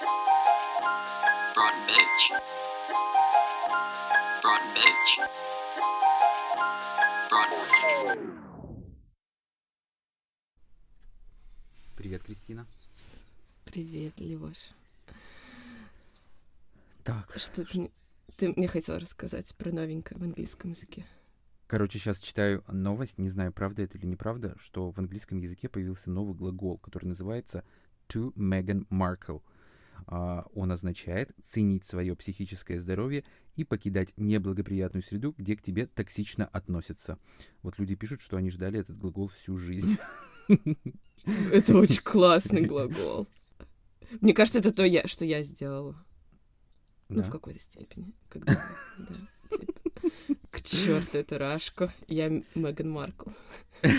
Broad bitch. Broad bitch. Broad. Привет, Кристина. Привет, Левош. Так, Что ты, мне- ты мне хотел рассказать про новенькое в английском языке? короче, сейчас читаю новость, не знаю, правда это или неправда, что в английском языке появился новый глагол, который называется to Meghan Markle. А, он означает ценить свое психическое здоровье и покидать неблагоприятную среду, где к тебе токсично относятся. Вот люди пишут, что они ждали этот глагол всю жизнь. Это очень классный глагол. Мне кажется, это то, я, что я сделала. Ну, Да. в какой-то степени. Когда, да, типа, к черту эту рашку. Я Меган Маркл.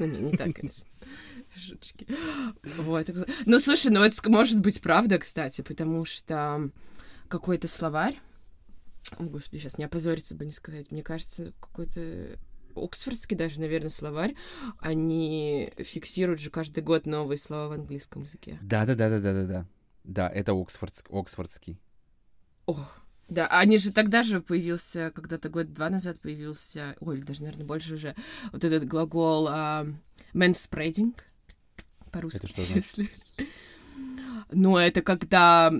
Ну, не, не так, конечно. Шуточки. Вот. Ну, слушай, ну это может быть правда, кстати, потому что какой-то словарь, о, господи, сейчас не опозориться бы не сказать, мне кажется, какой-то Оксфордский даже, наверное, словарь, они фиксируют же каждый год новые слова в английском языке. Да-да-да-да-да-да. Да, это Оксфордс- Оксфордский. О, да, они же тогда же появился, когда-то год-два назад появился, ой, даже, наверное, больше уже, вот этот глагол а, manspreading, по-русски, Это что если... Ну, это когда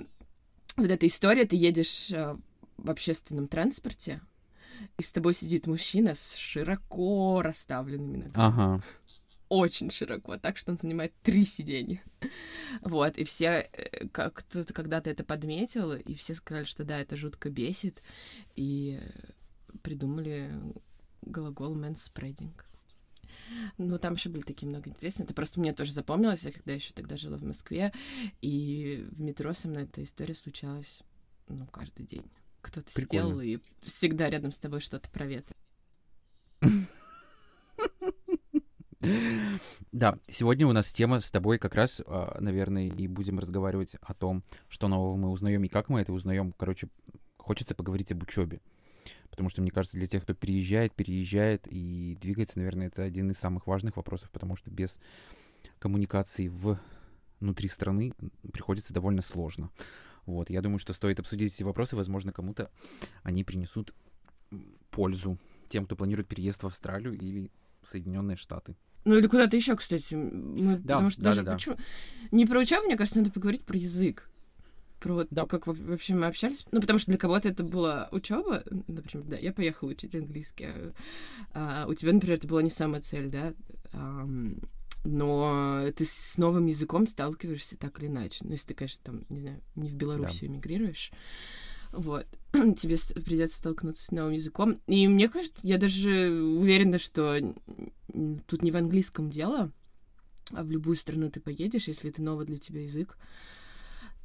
вот эта история, ты едешь а, в общественном транспорте, и с тобой сидит мужчина с широко расставленными ногами. Ага. очень широко, так что он занимает три сиденья. Вот, и все, э, как кто-то когда-то это подметил, и все сказали, что да, это жутко бесит, и э, придумали глагол manspreading. Ну, там еще были такие много интересные. Это просто мне тоже запомнилось, я когда еще тогда жила в Москве, и в метро со мной эта история случалась, ну, каждый день. Кто-то сидел и всегда рядом с тобой что-то проветривал. Да, сегодня у нас тема с тобой как раз, а, наверное, и будем разговаривать о том, что нового мы узнаем и как мы это узнаем. Короче, хочется поговорить об учебе. Потому что, мне кажется, для тех, кто переезжает, переезжает и двигается, наверное, это один из самых важных вопросов, потому что без коммуникации в внутри страны приходится довольно сложно. Вот, я думаю, что стоит обсудить эти вопросы, возможно, кому-то они принесут пользу тем, кто планирует переезд в Австралию или Соединенные Штаты. Ну или куда-то еще, кстати. Мы, Да, потому что да, даже да, да. почему- Не про учебу, мне кажется, надо поговорить про язык. Про вот Да. как во- вообще мы общались. Ну, потому что для кого-то это была учеба, например, да, я поехала учить английский. а, а у тебя, например, это была не самая цель, да. Ам, но ты с новым языком сталкиваешься так или иначе. Ну, если ты, конечно, там, не знаю, не в Белоруссию эмигрируешь. Вот. Тебе придется столкнуться с новым языком. И мне кажется, я даже уверена, что тут не в английском дело, а в любую страну ты поедешь, если это новый для тебя язык,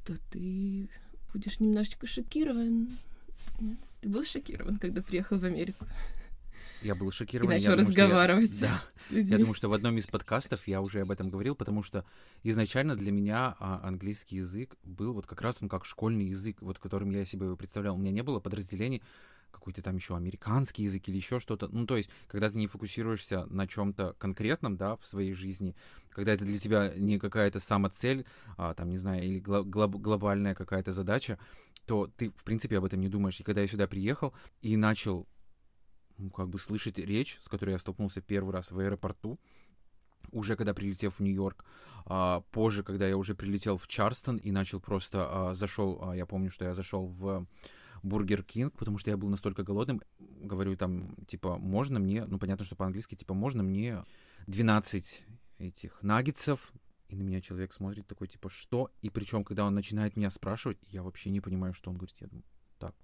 то ты будешь немножечко шокирован. Нет? Ты был шокирован, когда приехал в Америку Я был и шокирован. я начал думаю, я- разговаривать Да, я думаю, что в одном из подкастов я уже об этом говорил, потому что изначально для меня а, английский язык был вот как раз он как школьный язык, вот которым я себе представлял. У меня не было подразделений какой-то там еще американский язык или еще что-то. Ну, то есть, когда ты не фокусируешься на чем-то конкретном, да, в своей жизни, когда это для тебя не какая-то самоцель, а, там, не знаю, или гло- глоб- глобальная какая-то задача, то ты, в принципе, об этом не думаешь. И когда я сюда приехал и начал ну, как бы слышать речь, с которой я столкнулся первый раз в аэропорту, уже когда прилетев в Нью-Йорк, а, позже, когда я уже прилетел в Чарлстон и начал просто а, зашел, а, я помню, что я зашел в Burger King, потому что я был настолько голодным, говорю там, типа, можно мне, ну, понятно, что по-английски, типа, можно мне 12 этих наггетсов, и на меня человек смотрит такой, типа, что? И причем, когда он начинает меня спрашивать, я вообще не понимаю, что он говорит. Я думаю, так,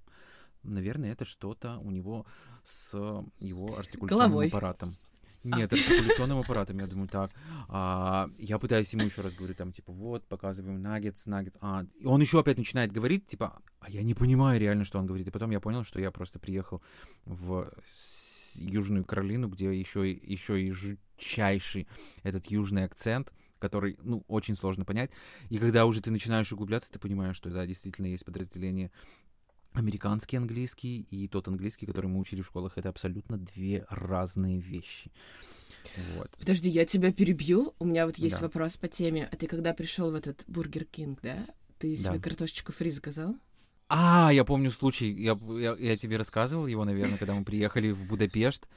наверное, это что-то у него с его артикуляционным Головой. аппаратом. Нет, артикуляционным аппаратом, я думаю, так. А, я пытаюсь ему еще раз говорю, там, типа, вот, показываем наггетс, наггетс. А, он еще опять начинает говорить, типа, а я не понимаю реально, что он говорит. И потом я понял, что я просто приехал в с- Южную Каролину, где еще, еще и жутчайший этот южный акцент, который, ну, очень сложно понять. И когда уже ты начинаешь углубляться, ты понимаешь, что, да, действительно есть подразделение американский английский и тот английский, который мы учили в школах, это абсолютно две разные вещи. Вот. Подожди, я тебя перебью. У меня вот есть Да. вопрос по теме. А ты когда пришел в этот Burger King, да? ты Да. себе картошечку фри заказал? А, я помню случай, я, я, я тебе рассказывал его, наверное, когда мы приехали в Будапешт.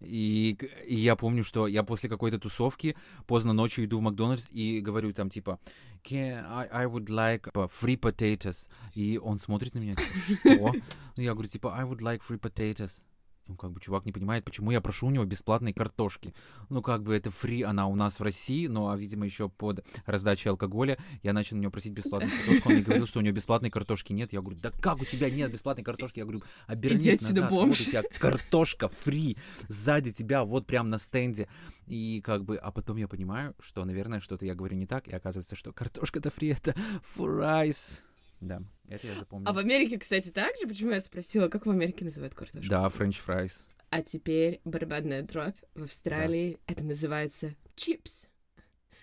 И, и я помню, что я после какой-то тусовки поздно ночью иду в Макдональдс и говорю там типа Can I, I would like типа, free potatoes. И он смотрит на меня, типа, что? Ну, я говорю, типа, I would like free potatoes. Ну, как бы чувак не понимает, почему я прошу у него бесплатной картошки. Ну, как бы это фри, она у нас в России, но, а, видимо, еще под раздачей алкоголя я начал у него просить бесплатную картошку. Он мне говорил, что у него бесплатной картошки нет. Я говорю, да как у тебя нет бесплатной картошки? Я говорю, обернись Иди отсюда, назад, вот бомж. у тебя картошка фри сзади тебя, вот прям на стенде. И как бы, а потом я понимаю, что, наверное, что-то я говорю не так, и оказывается, что картошка-то фри — это fries. Да, это я запомнил. А в Америке, кстати, так же? Почему я спросила, как в Америке называют картошку? Да, French fries. А теперь барабанная дробь в Австралии. Это называется чипс.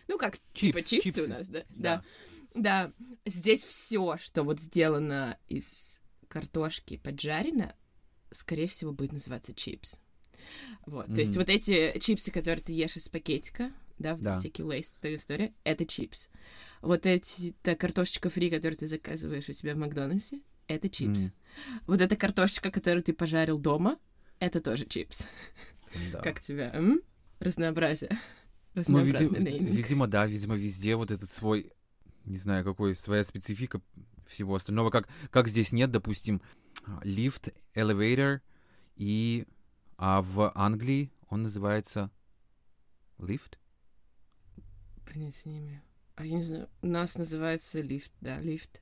Ну как, типа Чипс, чипсы, чипсы. у нас, да? Да. Да. Да. Здесь все, что вот сделано из картошки поджарено, скорее всего, будет называться чипс. Вот. То есть вот эти чипсы, которые ты ешь из пакетика, да, вот Да. всякие лейс, твоя история, это чипс. Вот эти, та картошечка фри, которую ты заказываешь у себя в Макдональдсе, это чипс. М. Вот эта картошечка, которую ты пожарил дома, это тоже чипс. Да. Как тебя? м? Разнообразие. Ну, Разнообразный видимо, нейминг. видимо, да, видимо, везде вот этот свой, не знаю, какой, своя специфика всего остального. Как, как здесь нет, допустим, лифт, elevator, и а в Англии он называется лифт? Понятия не имею. А я не знаю, у нас называется лифт, да, лифт.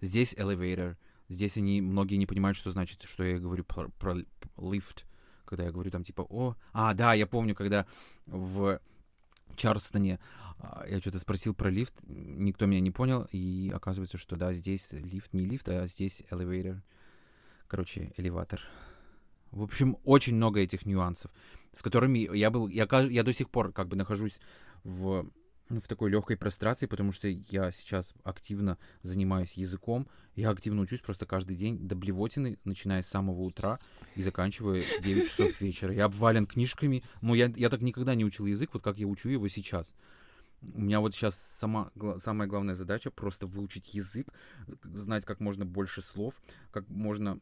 Здесь elevator. Здесь они, многие не понимают, что значит, что я говорю про, про лифт. Когда я говорю там типа, о... А, да, я помню, когда в Чарльстоне а, я что-то спросил про лифт, никто меня не понял, и оказывается, что да, здесь лифт не лифт, а здесь elevator. Короче, элеватор. В общем, очень много этих нюансов, с которыми я был... Я, я до сих пор как бы нахожусь в, в такой легкой прострации, потому что я сейчас активно занимаюсь языком, я активно учусь просто каждый день до блевотины, начиная с самого утра и заканчивая 9 часов вечера. Я обвален книжками, но я, я так никогда не учил язык, вот как я учу его сейчас. У меня вот сейчас сама, гла- самая главная задача просто выучить язык, знать как можно больше слов, как можно м,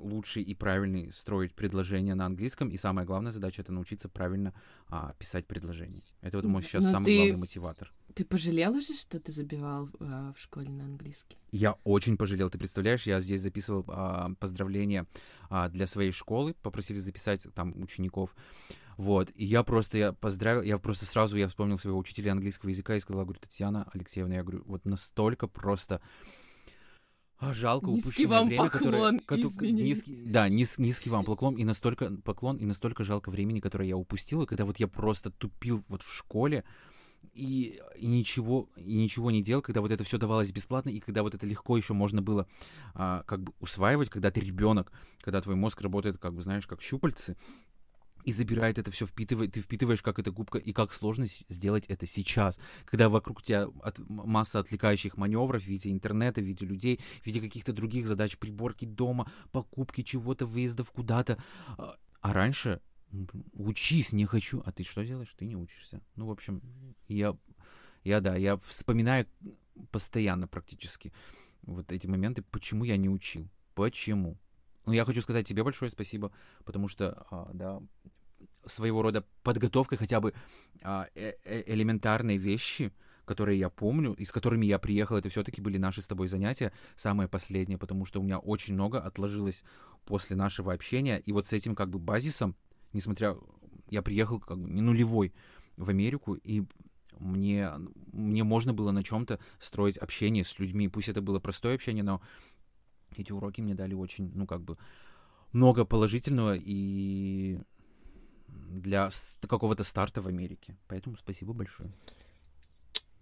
лучше и правильнее строить предложения на английском. И самая главная задача это научиться правильно а, писать предложения. Это вот мой сейчас Но самый ты- главный мотиватор. Ты пожалел уже, что ты забивал а, в школе на английский? Я очень пожалел. Ты представляешь, я здесь записывал а, поздравления а, для своей школы, попросили записать там учеников. Вот, и я просто, я поздравил, я просто сразу, я вспомнил своего учителя английского языка и сказал, говорю, Татьяна Алексеевна, я говорю, вот настолько просто а, жалко Низкий упущенное вам время, которое... поклон, кото- извините. низкий- да, низ- низкий вам поклон, и настолько поклон, и настолько жалко времени, которое я упустил, и когда вот я просто тупил вот в школе, и, и ничего и ничего не делал, когда вот это все давалось бесплатно, и когда вот это легко еще можно было а, как бы усваивать, когда ты ребенок, когда твой мозг работает, как бы знаешь, как щупальцы, и забирает это все, впитывает, ты впитываешь, как это губка, и как сложно сделать это сейчас, когда вокруг тебя от- масса отвлекающих маневров в виде интернета, в виде людей, в виде каких-то других задач, приборки дома, покупки чего-то, выездов куда-то. А а раньше учись, не хочу. А ты что делаешь? Ты не учишься. Ну, в общем, я, я да, я вспоминаю постоянно практически вот эти моменты, почему я не учил. Почему? Ну, я хочу сказать тебе большое спасибо, потому что, а, да, своего рода подготовкой хотя бы а, э- э- элементарные вещи, которые я помню, и с которыми я приехал, это все-таки были наши с тобой занятия, самые последние, потому что у меня очень много отложилось после нашего общения, и вот с этим как бы базисом, несмотря, я приехал как бы не нулевой в Америку, и мне, мне можно было на чем-то строить общение с людьми, пусть это было простое общение, но эти уроки мне дали очень, ну, как бы, много положительного и для какого-то старта в Америке. Поэтому спасибо большое.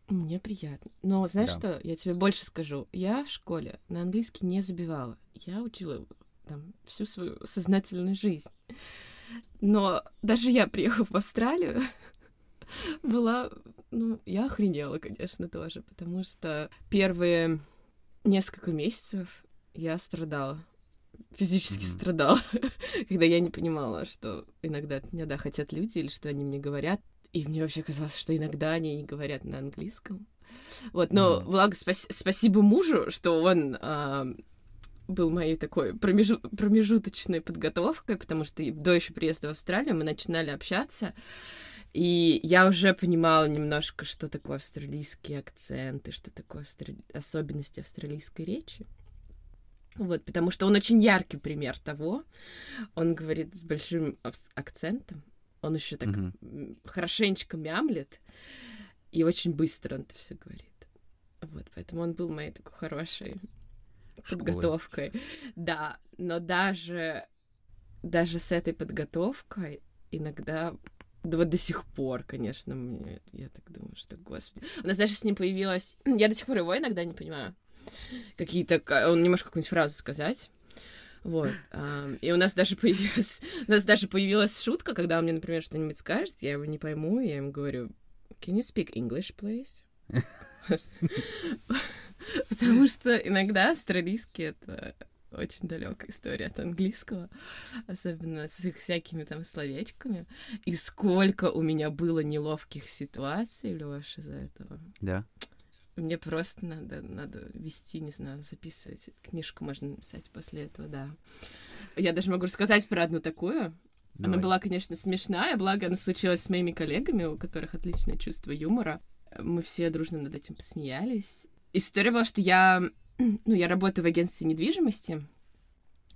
Мне приятно. Но знаешь Да. что? Я тебе больше скажу. Я в школе на английский не забивала. Я учила там всю свою сознательную жизнь. Но даже я, приехав в Австралию, была... Ну, я охренела, конечно, тоже, потому что первые несколько месяцев я страдала. Физически Мгм. страдала, когда я не понимала, что иногда от меня, да, хотят люди, или что они мне говорят. И мне вообще казалось, что иногда они не говорят на английском. Вот, но, Мгм. благо, спас- спасибо мужу, что он а, был моей такой промежу- промежуточной подготовкой, потому что до еще приезда в Австралию мы начинали общаться, и я уже понимала немножко, что такое австралийский акцент и что такое австра- особенности австралийской речи. Вот, потому что он очень яркий пример того. Он говорит с большим акцентом. Он еще так Мгм. м, хорошенечко мямлет. И очень быстро он это все говорит. Вот, поэтому он был моей такой хорошей Школой. подготовкой. Да, но даже, даже с этой подготовкой иногда да вот до сих пор, конечно, мне, я так думаю, что, господи. У нас даже с ним появилась... Я до сих пор его иногда не понимаю. Какие-то... ка- Он не может какую-нибудь фразу сказать. Вот. И у нас даже появилась... У нас даже появилась шутка, когда он мне, например, что-нибудь скажет, я его не пойму, и я ему говорю, can you speak English, please? Потому что иногда австралийский — это очень далекая история от английского, особенно с их всякими там словечками. И сколько у меня было неловких ситуаций, Лёша, из-за этого. Да. Мне просто надо, надо вести, не знаю, записывать. Книжку можно написать после этого, да. Я даже могу рассказать про одну такую. Она Давай. была, конечно, смешная, благо она случилась с моими коллегами, у которых отличное чувство юмора. Мы все дружно над этим посмеялись. История была, что я, ну, я работаю в агентстве недвижимости,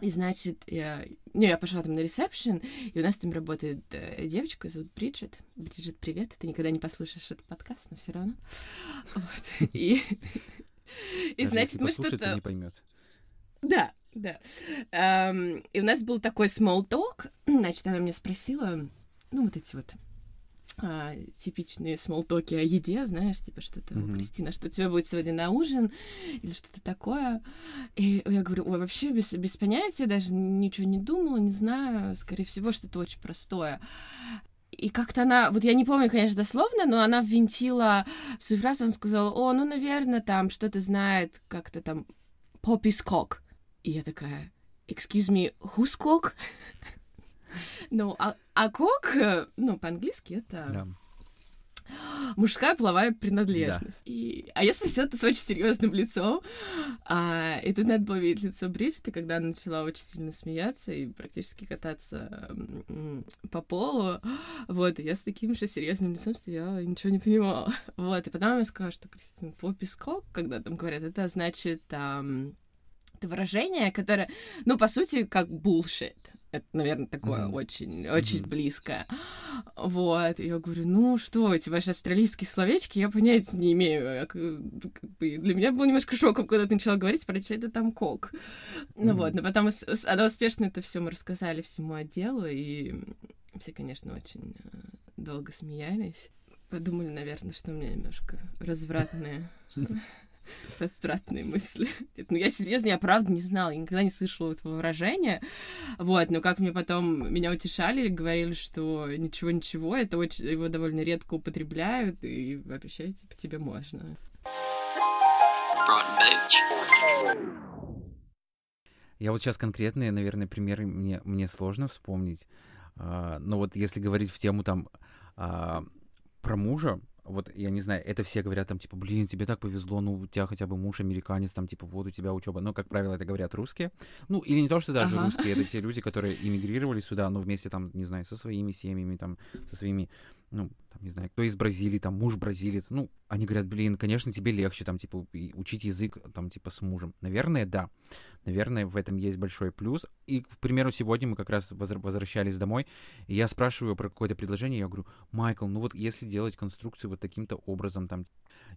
и, значит, я, ну, я пошла там на ресепшн, и у нас там работает э, девочка, зовут Бриджит. Бриджит, привет, ты никогда не послушаешь этот подкаст, но все равно. Вот. И, и значит, мы что-то... не поймет. Да, да. Эм, и у нас был такой small talk. Значит, она меня спросила, ну, вот эти вот а, типичные смолтоки о еде, знаешь, типа что-то, Мгм. Кристина, что у тебя будет сегодня на ужин, или что-то такое. И я говорю, ой, вообще без, без понятия, даже ничего не думала, не знаю, скорее всего, что-то очень простое. И как-то она, вот я не помню, конечно, дословно, но она ввинтила в свою фразу, она сказала, о, ну, наверное, там что-то знает, как-то там cock. И я такая, excuse me, who's cock? Ну, а, а кок, э, ну, по-английски это Да. мужская половая принадлежность. И, а я спросила это с очень серьезным лицом. А, и тут надо было видеть лицо Бриджит, и когда она начала очень сильно смеяться и практически кататься по полу. Вот, и я с таким же серьезным лицом стояла и ничего не понимала. Вот, и потом я сказала, что Кристина по песку, когда там говорят, это значит ам, это выражение, которое, ну, по сути, как bullshit. Это, наверное, такое Мгм. очень, очень Мгм. близкое. Вот, и я говорю, ну что, эти ваши австралийские словечки, я понятия не имею. Я как- как бы для меня было немножко шоком, когда ты начала говорить про что это там кок. Ну Мгм. вот, но потом она успешно это все мы рассказали всему отделу, и все, конечно, очень э, долго смеялись. Подумали, наверное, что у меня немножко развратные развратные мысли. Ну, я серьезно, я правда не знала, я никогда не слышала этого выражения. Вот, но как мне потом меня утешали, говорили, что ничего-ничего, это очень, его довольно редко употребляют, и вообще, типа, тебе можно. Я вот сейчас конкретные, наверное, примеры мне, мне сложно вспомнить. А, но вот если говорить в тему там а, про мужа, вот я не знаю, это все говорят там, типа, блин, тебе так повезло, ну, у тебя хотя бы муж американец, там, типа, вот у тебя учеба. Но, как правило, это говорят русские. Ну, или не то, что даже Ага. русские, это те люди, которые иммигрировали сюда, ну, вместе там, не знаю, со своими семьями, там, со своими, ну, там, не знаю, кто из Бразилии, там, муж бразилец. Ну, они говорят, блин, конечно, тебе легче, там, типа, учить язык, там, типа, с мужем. Наверное, да. Наверное, в этом есть большой плюс. И, к примеру, сегодня мы как раз возвращались домой, и я спрашиваю про какое-то предложение, я говорю, Майкл, ну вот если делать конструкцию вот таким-то образом, там,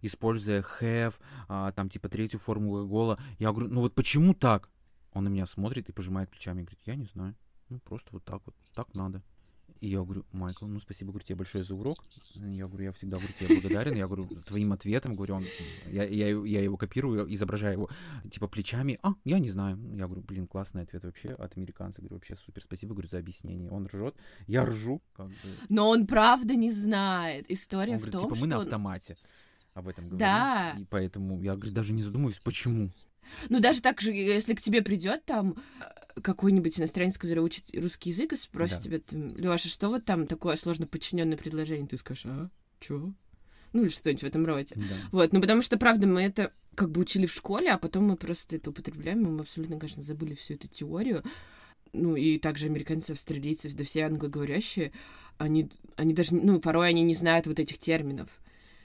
используя have, а, там, типа, третью форму глагола, я говорю, ну вот почему так? Он на меня смотрит и пожимает плечами, и говорит, я не знаю, ну просто вот так вот, так надо. И я говорю, Майкл, ну спасибо, говорю, тебе большое за урок. Я говорю, я всегда говорю, тебе благодарен. Я говорю, твоим ответом, говорю, он, я, я, я его копирую, изображаю его, типа, плечами. А, я не знаю. Я говорю, блин, классный ответ вообще от американца. Говорю, вообще супер, спасибо, говорю, за объяснение. Он ржет, я ржу. Как бы. Но он правда не знает. История Он в говорит, том, типа, мы что... на он- автомате об этом говорим. Да. И поэтому я, говорю, даже не задумываюсь, почему. Ну, даже так же, если к тебе придет там э, какой-нибудь иностранец, который учит русский язык, и спросит Да. тебя, Леша, что вот там такое сложно подчиненное предложение? Ты скажешь, а? Чё? Ну, или что-нибудь в этом роде. Да. Вот, ну потому что, правда, мы это как бы учили в школе, а потом мы просто это употребляем, и мы абсолютно, конечно, забыли всю эту теорию. Ну, и также американцы, австралийцы, да все англоговорящие, они, они даже, ну, порой они не знают вот этих терминов.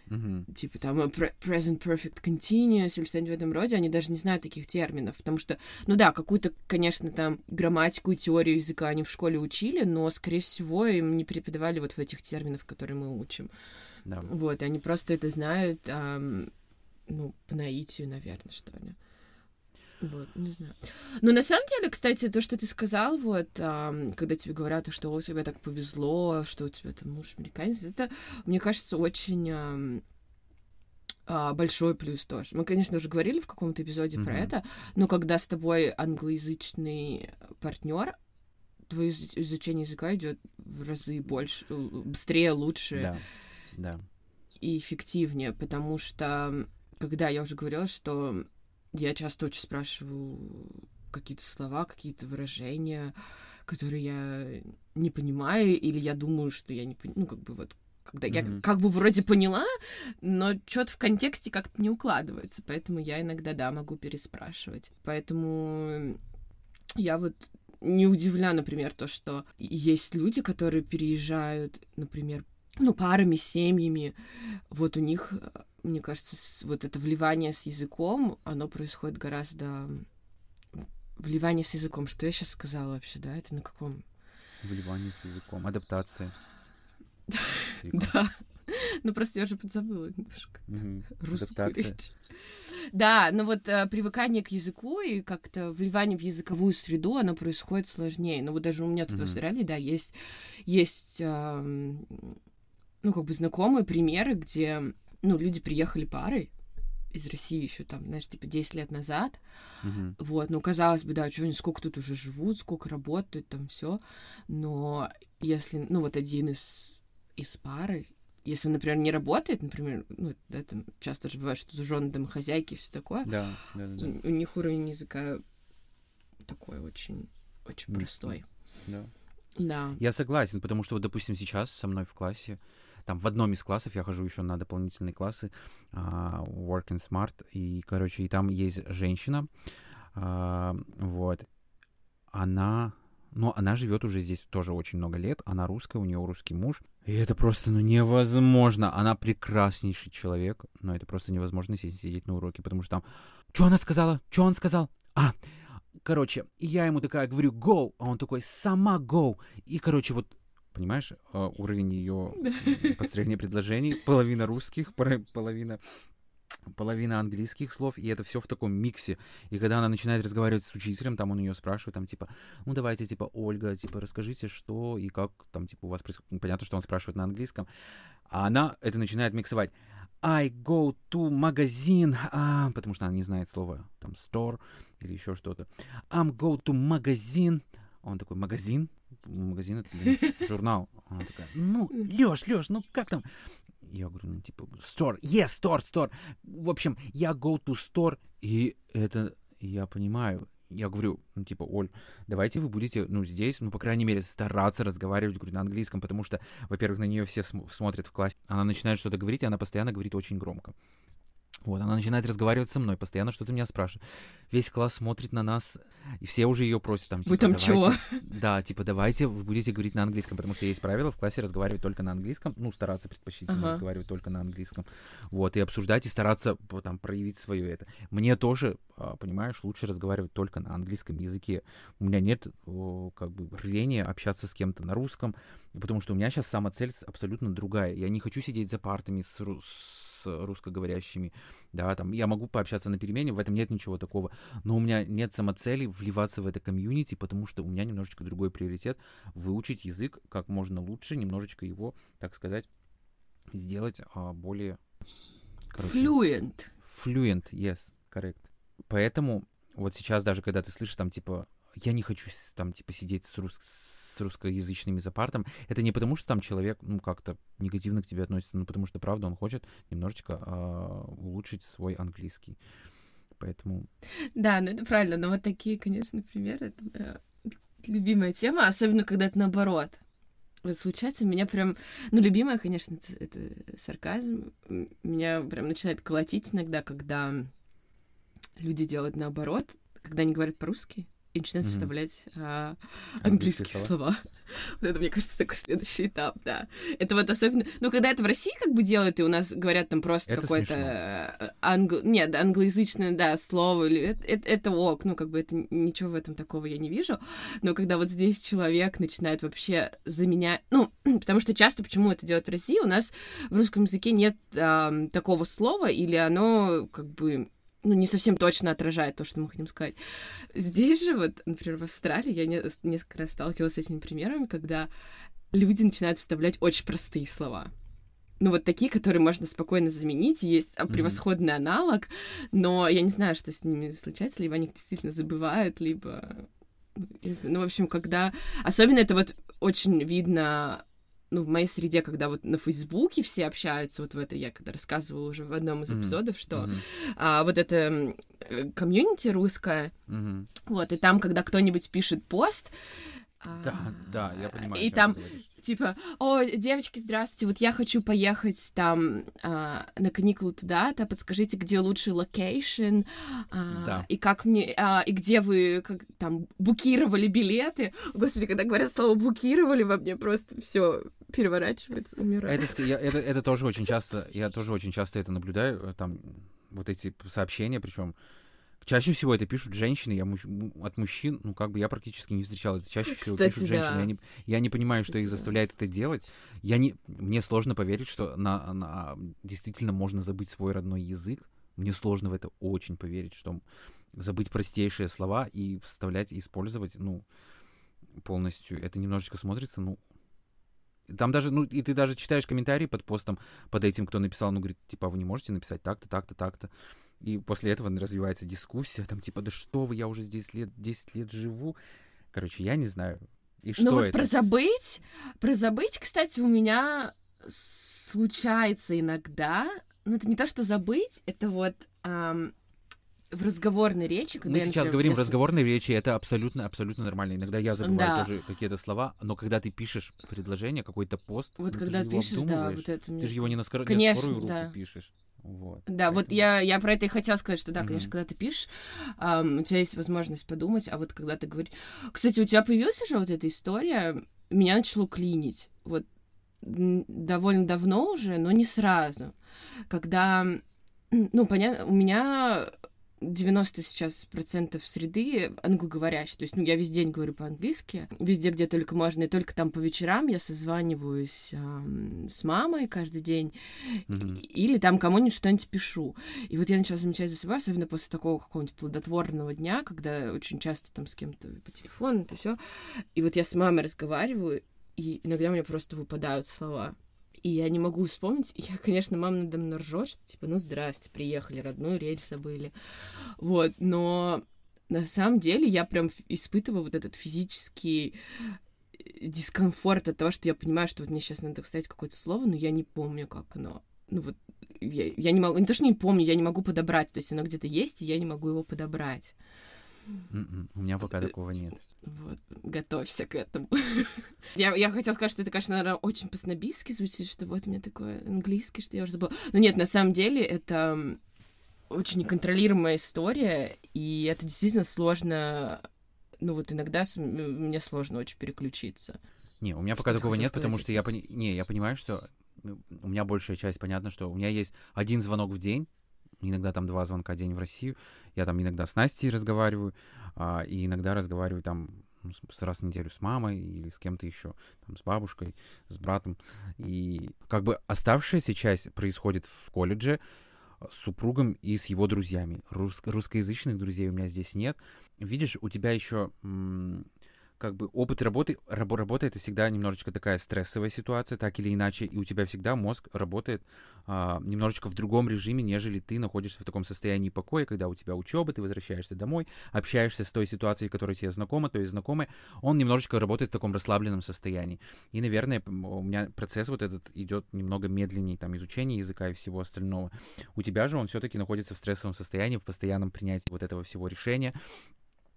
Мгм. Типа там э, pre- present perfect continuous или что-нибудь в этом роде, они даже не знают таких терминов, потому что, ну да, какую-то, конечно, там грамматику и теорию языка они в школе учили, но, скорее всего, им не преподавали вот в этих терминах, которые мы учим. Да. Вот, и они просто это знают, ам, ну, по наитию, наверное, что ли. Вот, не знаю. Но на самом деле, кстати, то, что ты сказал, вот, ам, когда тебе говорят, что у тебя так повезло, что у тебя там муж американец, это, мне кажется, очень ам, а, большой плюс тоже. Мы, конечно, уже говорили в каком-то эпизоде про Мгм. это, но когда с тобой англоязычный партнер, твое из- изучение языка идет в разы больше, э, быстрее, лучше Да. Да. и эффективнее, потому что, когда я уже говорила, что я часто очень спрашиваю какие-то слова, какие-то выражения, которые я не понимаю, или я думаю, что я не понимаю, ну, как бы вот, когда я Мгм. как бы вроде поняла, но что-то в контексте как-то не укладывается, поэтому я иногда, да, могу переспрашивать. Поэтому я вот не удивляю, например, то, что есть люди, которые переезжают, например, ну, парами, семьями, вот у них, э, мне кажется, вот это вливание с языком, оно происходит гораздо... Вливание с языком, что я сейчас сказала вообще, да? Это на каком? Вливание с языком. Адаптация. Да. Ну, просто я уже подзабыла немножко. Мгм. русскую речь. Да, но вот э, привыкание к языку и как-то вливание в языковую среду, оно происходит сложнее. Ну вот даже у меня тут в. Австралии, да, есть, есть, эм, ну как бы знакомые примеры, где, ну, люди приехали парой из России еще там, знаешь, типа 10 лет назад, Мгм. вот, ну, казалось бы, да, что они сколько тут уже живут, сколько работают, там все. Но если, ну, вот один из, из пары, если, он, например, не работает, например, ну, да, там часто же бывает, что жены домохозяйки и все такое, Да, да, да, у, у них уровень языка такой очень, очень простой. да. Да. Я согласен, потому что вот, допустим, сейчас со мной в классе, там в одном из классов я хожу еще на дополнительные классы, а, Work Smart, и, короче, и там есть женщина, а, вот, она, ну, она живет уже здесь тоже очень много лет, она русская, у нее русский муж, и это просто, ну, невозможно, она прекраснейший человек, но это просто невозможно си- сидеть на уроке, потому что там, что она сказала, что он сказал, а, короче, и я ему такая говорю, go, а он такой, сама go, и, короче, вот, понимаешь, э, уровень ее построения предложений, половина русских, половина половина английских слов, и это все в таком миксе. И когда она начинает разговаривать с учителем, там он ее спрашивает, там, типа, ну, давайте, типа, Ольга, типа, расскажите, что и как, там, типа, у вас происходит. Понятно, что он спрашивает на английском. А она это начинает миксовать. I go to magazine, а, потому что она не знает слова, там, store или еще что-то. I'm go to magazine. Он такой, магазин? Магазин это журнал. Она такая, ну, Лёш, Лёш, ну как там? Я говорю, ну, типа, store, yes, store, store. В общем, я go to store, и это я понимаю. Я говорю, ну, типа, Оль, давайте вы будете, ну, здесь, ну, по крайней мере, стараться разговаривать, говорю, на английском, потому что, во-первых, на нее все см- смотрят в классе, она начинает что-то говорить, и она постоянно говорит очень громко. Вот, она начинает разговаривать со мной, постоянно что-то меня спрашивает. Весь класс смотрит на нас, и все уже ее просят там, типа, Вы там чего? «Давайте- Да, типа, давайте вы будете говорить на английском, потому что есть правило в классе разговаривать только на английском, ну, стараться предпочтительно Ага. разговаривать только на английском. Вот, и обсуждать, и стараться там проявить свое это. Мне тоже, а, понимаешь, лучше разговаривать только на английском языке. У меня нет, как бы, рвения общаться с кем-то на русском, потому что у меня сейчас сама цель с- абсолютно другая. Я не хочу сидеть за партами с, ру- с русскоговорящими, да, там, я могу пообщаться на перемене, в этом нет ничего такого, но у меня нет самоцели вливаться в это комьюнити, потому что у меня немножечко другой приоритет выучить язык как можно лучше, немножечко его, так сказать, сделать а, более... короче, Fluent. Fluent, yes, correct. Поэтому вот сейчас даже, когда ты слышишь там, типа, я не хочу там, типа, сидеть с, рус- с русскоязычными за партом, это не потому, что там человек, ну, как-то негативно к тебе относится, но потому что, правда, он хочет немножечко а, улучшить свой английский. Поэтому, Да, ну это правильно, но вот такие, конечно, примеры, это моя любимая тема, особенно когда это наоборот. вот случается, меня прям... Ну, любимое, конечно, это, это сарказм. Меня прям начинает колотить иногда, когда люди делают наоборот, когда они говорят по-русски и начинают Мгм. вставлять а, Английские английские слова. Вот это, мне кажется, такой следующий этап, да. Это вот особенно... Ну, когда это в России как бы делают, и у нас говорят там просто какое-то... э, англ... Нет, англоязычное, да, слово, или... Это, это, это ок, ну, как бы это ничего в этом такого я не вижу. Но когда вот здесь человек начинает вообще заменять... Ну, потому что часто, почему это делают в России, у нас в русском языке нет ам, такого слова, или оно как бы ну, не совсем точно отражает то, что мы хотим сказать. Здесь же, вот, например, в Австралии я не- несколько раз сталкивалась с этими примерами, когда люди начинают вставлять очень простые слова. Ну, вот такие, которые можно спокойно заменить, есть превосходный аналог, но я не знаю, что с ними случается, либо они их действительно забывают, либо... ну. Ну, в общем, когда... Особенно это вот очень видно ну, в моей среде, когда вот на Фейсбуке все общаются, вот в это я когда рассказывала уже в одном из эпизодов, что Мгм. а, вот это э, комьюнити русское, Мгм. вот, и там, когда кто-нибудь пишет пост, а, Да, да, я понимаю. И там типа, о, девочки, здравствуйте, вот я хочу поехать там а, на каникулы туда-то, подскажите, где лучший location, а, Да. и как мне, а, и где вы как, там букировали билеты. Господи, когда говорят слово букировали, во мне просто все переворачивается, умирает. Это, я- это, это тоже очень часто, я тоже очень часто это наблюдаю, э, там вот эти сообщения, причем чаще всего это пишут женщины, я муж- му- от мужчин, ну как бы я практически не встречал, это чаще всего Кстати, пишут женщины, да. я не, я не понимаю, что Кстати, их да. заставляет это делать, я не, мне сложно поверить, что на, на- действительно можно забыть свой родной язык, мне сложно в это очень поверить, что забыть простейшие слова и вставлять и использовать, ну, полностью, это немножечко смотрится, ну, там даже, ну, и ты даже читаешь комментарии под постом, под этим, кто написал, ну, говорит, типа, «А вы не можете написать так-то, так-то, так-то. И после этого развивается дискуссия, там, типа, да что вы, я уже здесь лет, 10 лет живу. Короче, я не знаю. И что Ну вот это? про забыть, про забыть, кстати, у меня случается иногда. Ну это не то, что забыть, это вот ам, в разговорной речи, когда Мы я, сейчас например, говорим в разговорной речи, это абсолютно, абсолютно нормально. Иногда я забываю Да. тоже какие-то слова, но когда ты пишешь предложение, какой-то пост, Вот ну, когда ты пишешь, да, вот это мне... Ты же его не на, скоро... не на Конечно, скорую руку да. пишешь. Вот. Да, вот Поэтому- я, я про это и хотела сказать, что да, конечно, Мгм. когда ты пишешь, ам, у тебя есть возможность подумать, а вот когда ты говоришь... Кстати, у тебя появилась уже вот эта история, меня начало клинить. Вот довольно давно уже, но не сразу. Когда, ну, понятно, у меня 90 сейчас процентов среды англоговорящей. То есть, ну, я весь день говорю по-английски, везде, где только можно, и только там по вечерам я созваниваюсь ам, с мамой каждый день, Мгм. или там кому-нибудь что-нибудь пишу. И вот я начала замечать за собой, особенно после такого какого-нибудь плодотворного дня, когда очень часто там с кем-то по телефону, это все. И вот я с мамой разговариваю, и иногда у меня просто выпадают слова. И я не могу вспомнить. Я, конечно, мама надо мной ржет, что типа, ну, здрасте, приехали, родную речь забыли. Вот, но на самом деле я прям испытываю вот этот физический э, дискомфорт от того, что я понимаю, что вот мне сейчас надо вставить какое-то слово, но я не помню, как оно. Ну вот, я, я не могу, не то, что не помню, я не могу подобрать. То есть оно где-то есть, и я не могу его подобрать. М-м, У меня пока такого нет. Вот, готовься к этому. я, я хотела сказать, что это, конечно, наверное, очень по-снобистски звучит, что вот у меня такой английский, что я уже забыла. Но нет, на самом деле это очень неконтролируемая история, и это действительно сложно... Ну вот иногда мне сложно очень переключиться. Не, у меня Что пока ты такого нет, потому сказать что я пони... не, я понимаю, что ну, у меня большая часть понятно, что у меня есть один звонок в день, иногда там два звонка в день в Россию. Я там иногда с Настей разговариваю, а, и иногда разговариваю там ну, раз в неделю с мамой или с кем-то еще, там, с бабушкой, с братом. И как бы оставшаяся часть происходит в колледже а, с супругом и с его друзьями. Рус- русскоязычных друзей у меня здесь нет. Видишь, у тебя еще как бы опыт работы, рабо- работа это всегда немножечко такая стрессовая ситуация, так или иначе, и у тебя всегда мозг работает а, немножечко в другом режиме, нежели ты находишься в таком состоянии покоя, когда у тебя учеба, ты возвращаешься домой, общаешься с той ситуацией, которая тебе знакома, то есть знакомая, он немножечко работает в таком расслабленном состоянии. И, наверное, у меня процесс вот этот идет немного медленнее, там, изучение языка и всего остального. У тебя же он все-таки находится в стрессовом состоянии, в постоянном принятии вот этого всего решения,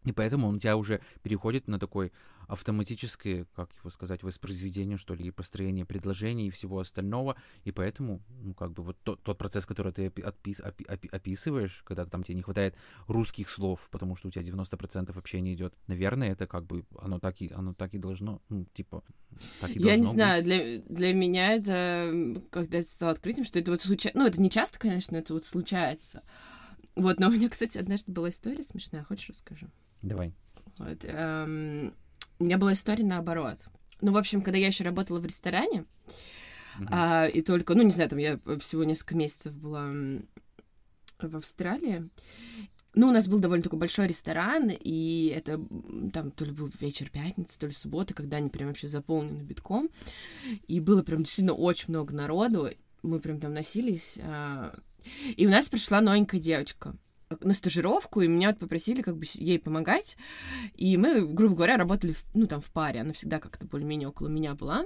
И поэтому он у тебя уже переходит на такой автоматическое, как его сказать, воспроизведение, что ли, и построение предложений и всего остального. И поэтому, ну, как бы вот тот, тот процесс, который ты опис, опи, опи, описываешь, когда там тебе не хватает русских слов, потому что у тебя 90% общения идет, наверное, это как бы оно так и, оно так и должно, ну, типа, так и Я не должно знаю, быть. для, для меня это, когда это стало открытием, что это вот случается, ну, это не часто, конечно, это вот случается. Вот, но у меня, кстати, однажды была история смешная, хочешь расскажу? Давай. Вот, эм, у меня была история наоборот. Ну, в общем, когда я еще работала в ресторане, Мгм. а, и только, ну, не знаю, там я всего несколько месяцев была в Австралии. Ну, у нас был довольно такой большой ресторан, и это там то ли был вечер пятницы, то ли суббота, когда они прям вообще заполнены битком. И было прям действительно очень много народу. Мы прям там носились. а, И у нас пришла новенькая девочка на стажировку, и меня попросили как бы ей помогать. И мы, грубо говоря, работали, в- ну, там, в паре. Она всегда как-то более-менее около меня была.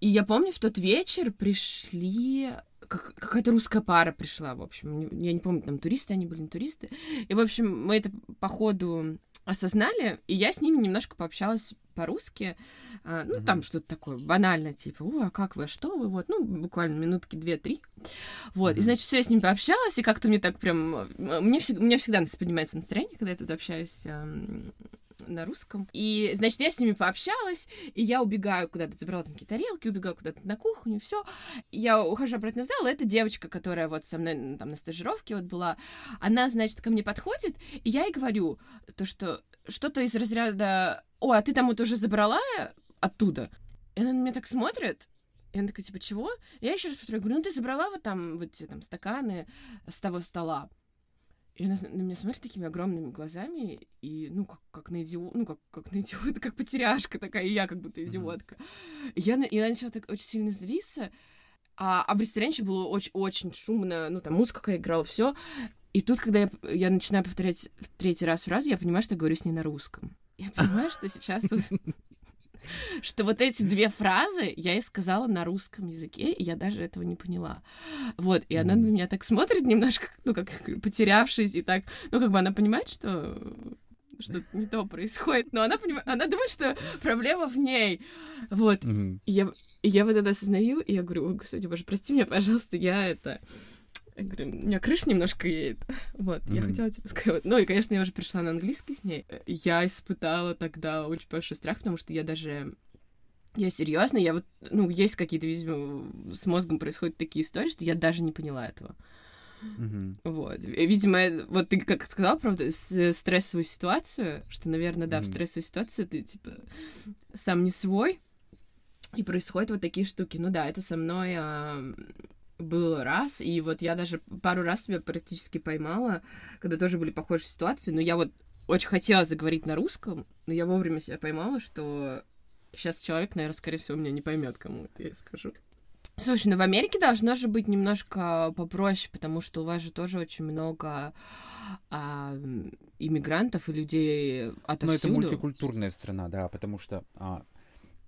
И я помню, в тот вечер пришли... как- какая-то русская пара пришла, в общем. Я не помню, там туристы они были, не туристы. И, в общем, мы это по ходу осознали, и я с ними немножко пообщалась по-русски. А, ну, там Мгм. что-то такое банальное, типа, о, а как вы, а что вы, вот, ну, буквально минутки две-три. Вот, и, Мгм. значит, все, я с ними пообщалась, и как-то мне так прям... Мне, всег- меня всегда поднимается настроение, когда я тут общаюсь эм, на русском. И, значит, я с ними пообщалась, и я убегаю куда-то, забрала там какие-то тарелки, убегаю куда-то на кухню, все. Я ухожу обратно в зал, и эта девочка, которая вот со мной там на стажировке вот была, она, значит, ко мне подходит, и я ей говорю, то, что что-то из разряда, о, а ты там вот уже забрала оттуда? И она на меня так смотрит, и она такая, типа, чего? Я еще раз повторяю, говорю, ну ты забрала вот там вот эти там стаканы с того стола. И она на меня смотрит такими огромными глазами, и, ну, как, как на идиот, ну, как, как на идиот, как потеряшка такая, и я как будто идиотка. И я, и я начала так очень сильно злиться, а, а в ресторане еще было очень-очень шумно, ну, там музыка какая играла, все. И тут, когда я, я начинаю повторять в третий раз фразу, я понимаю, что я говорю с ней на русском. Я понимаю, что сейчас... Что вот эти две фразы я ей сказала на русском языке, и я даже этого не поняла. Вот, и она на меня так смотрит немножко, ну, как потерявшись, и так, ну, как бы она понимает, что что-то не то происходит, но она понимает, она думает, что проблема в ней. Вот, и я, и я вот это осознаю, и я говорю, ой, господи, боже, прости меня, пожалуйста, я это... Я говорю, у меня крыша немножко едет. Вот, я Мгм. хотела тебе сказать. Ну и, конечно, я уже пришла на английский с ней. Я испытала тогда очень большой страх, потому что я даже... Я серьезно, я вот, ну, есть какие-то, видимо, с мозгом происходят такие истории, что я даже не поняла этого. Мгм. Вот. И, Видимо, э, вот ты как сказала, правда, стрессовую ситуацию, что, наверное, да, в Мгм. стрессовой ситуации ты, типа, сам не свой, и происходят вот такие штуки. Ну да, это со мной а, было раз, и вот я даже пару раз себя практически поймала, когда тоже были похожие ситуации, но я вот очень хотела заговорить на русском, но я вовремя себя поймала, что сейчас человек, наверное, скорее всего, меня не поймет, кому это я скажу. Слушай, ну в Америке должно же быть немножко попроще, потому что у вас же тоже очень много а, иммигрантов и людей отовсюду. это мультикультурная страна, да, потому что а,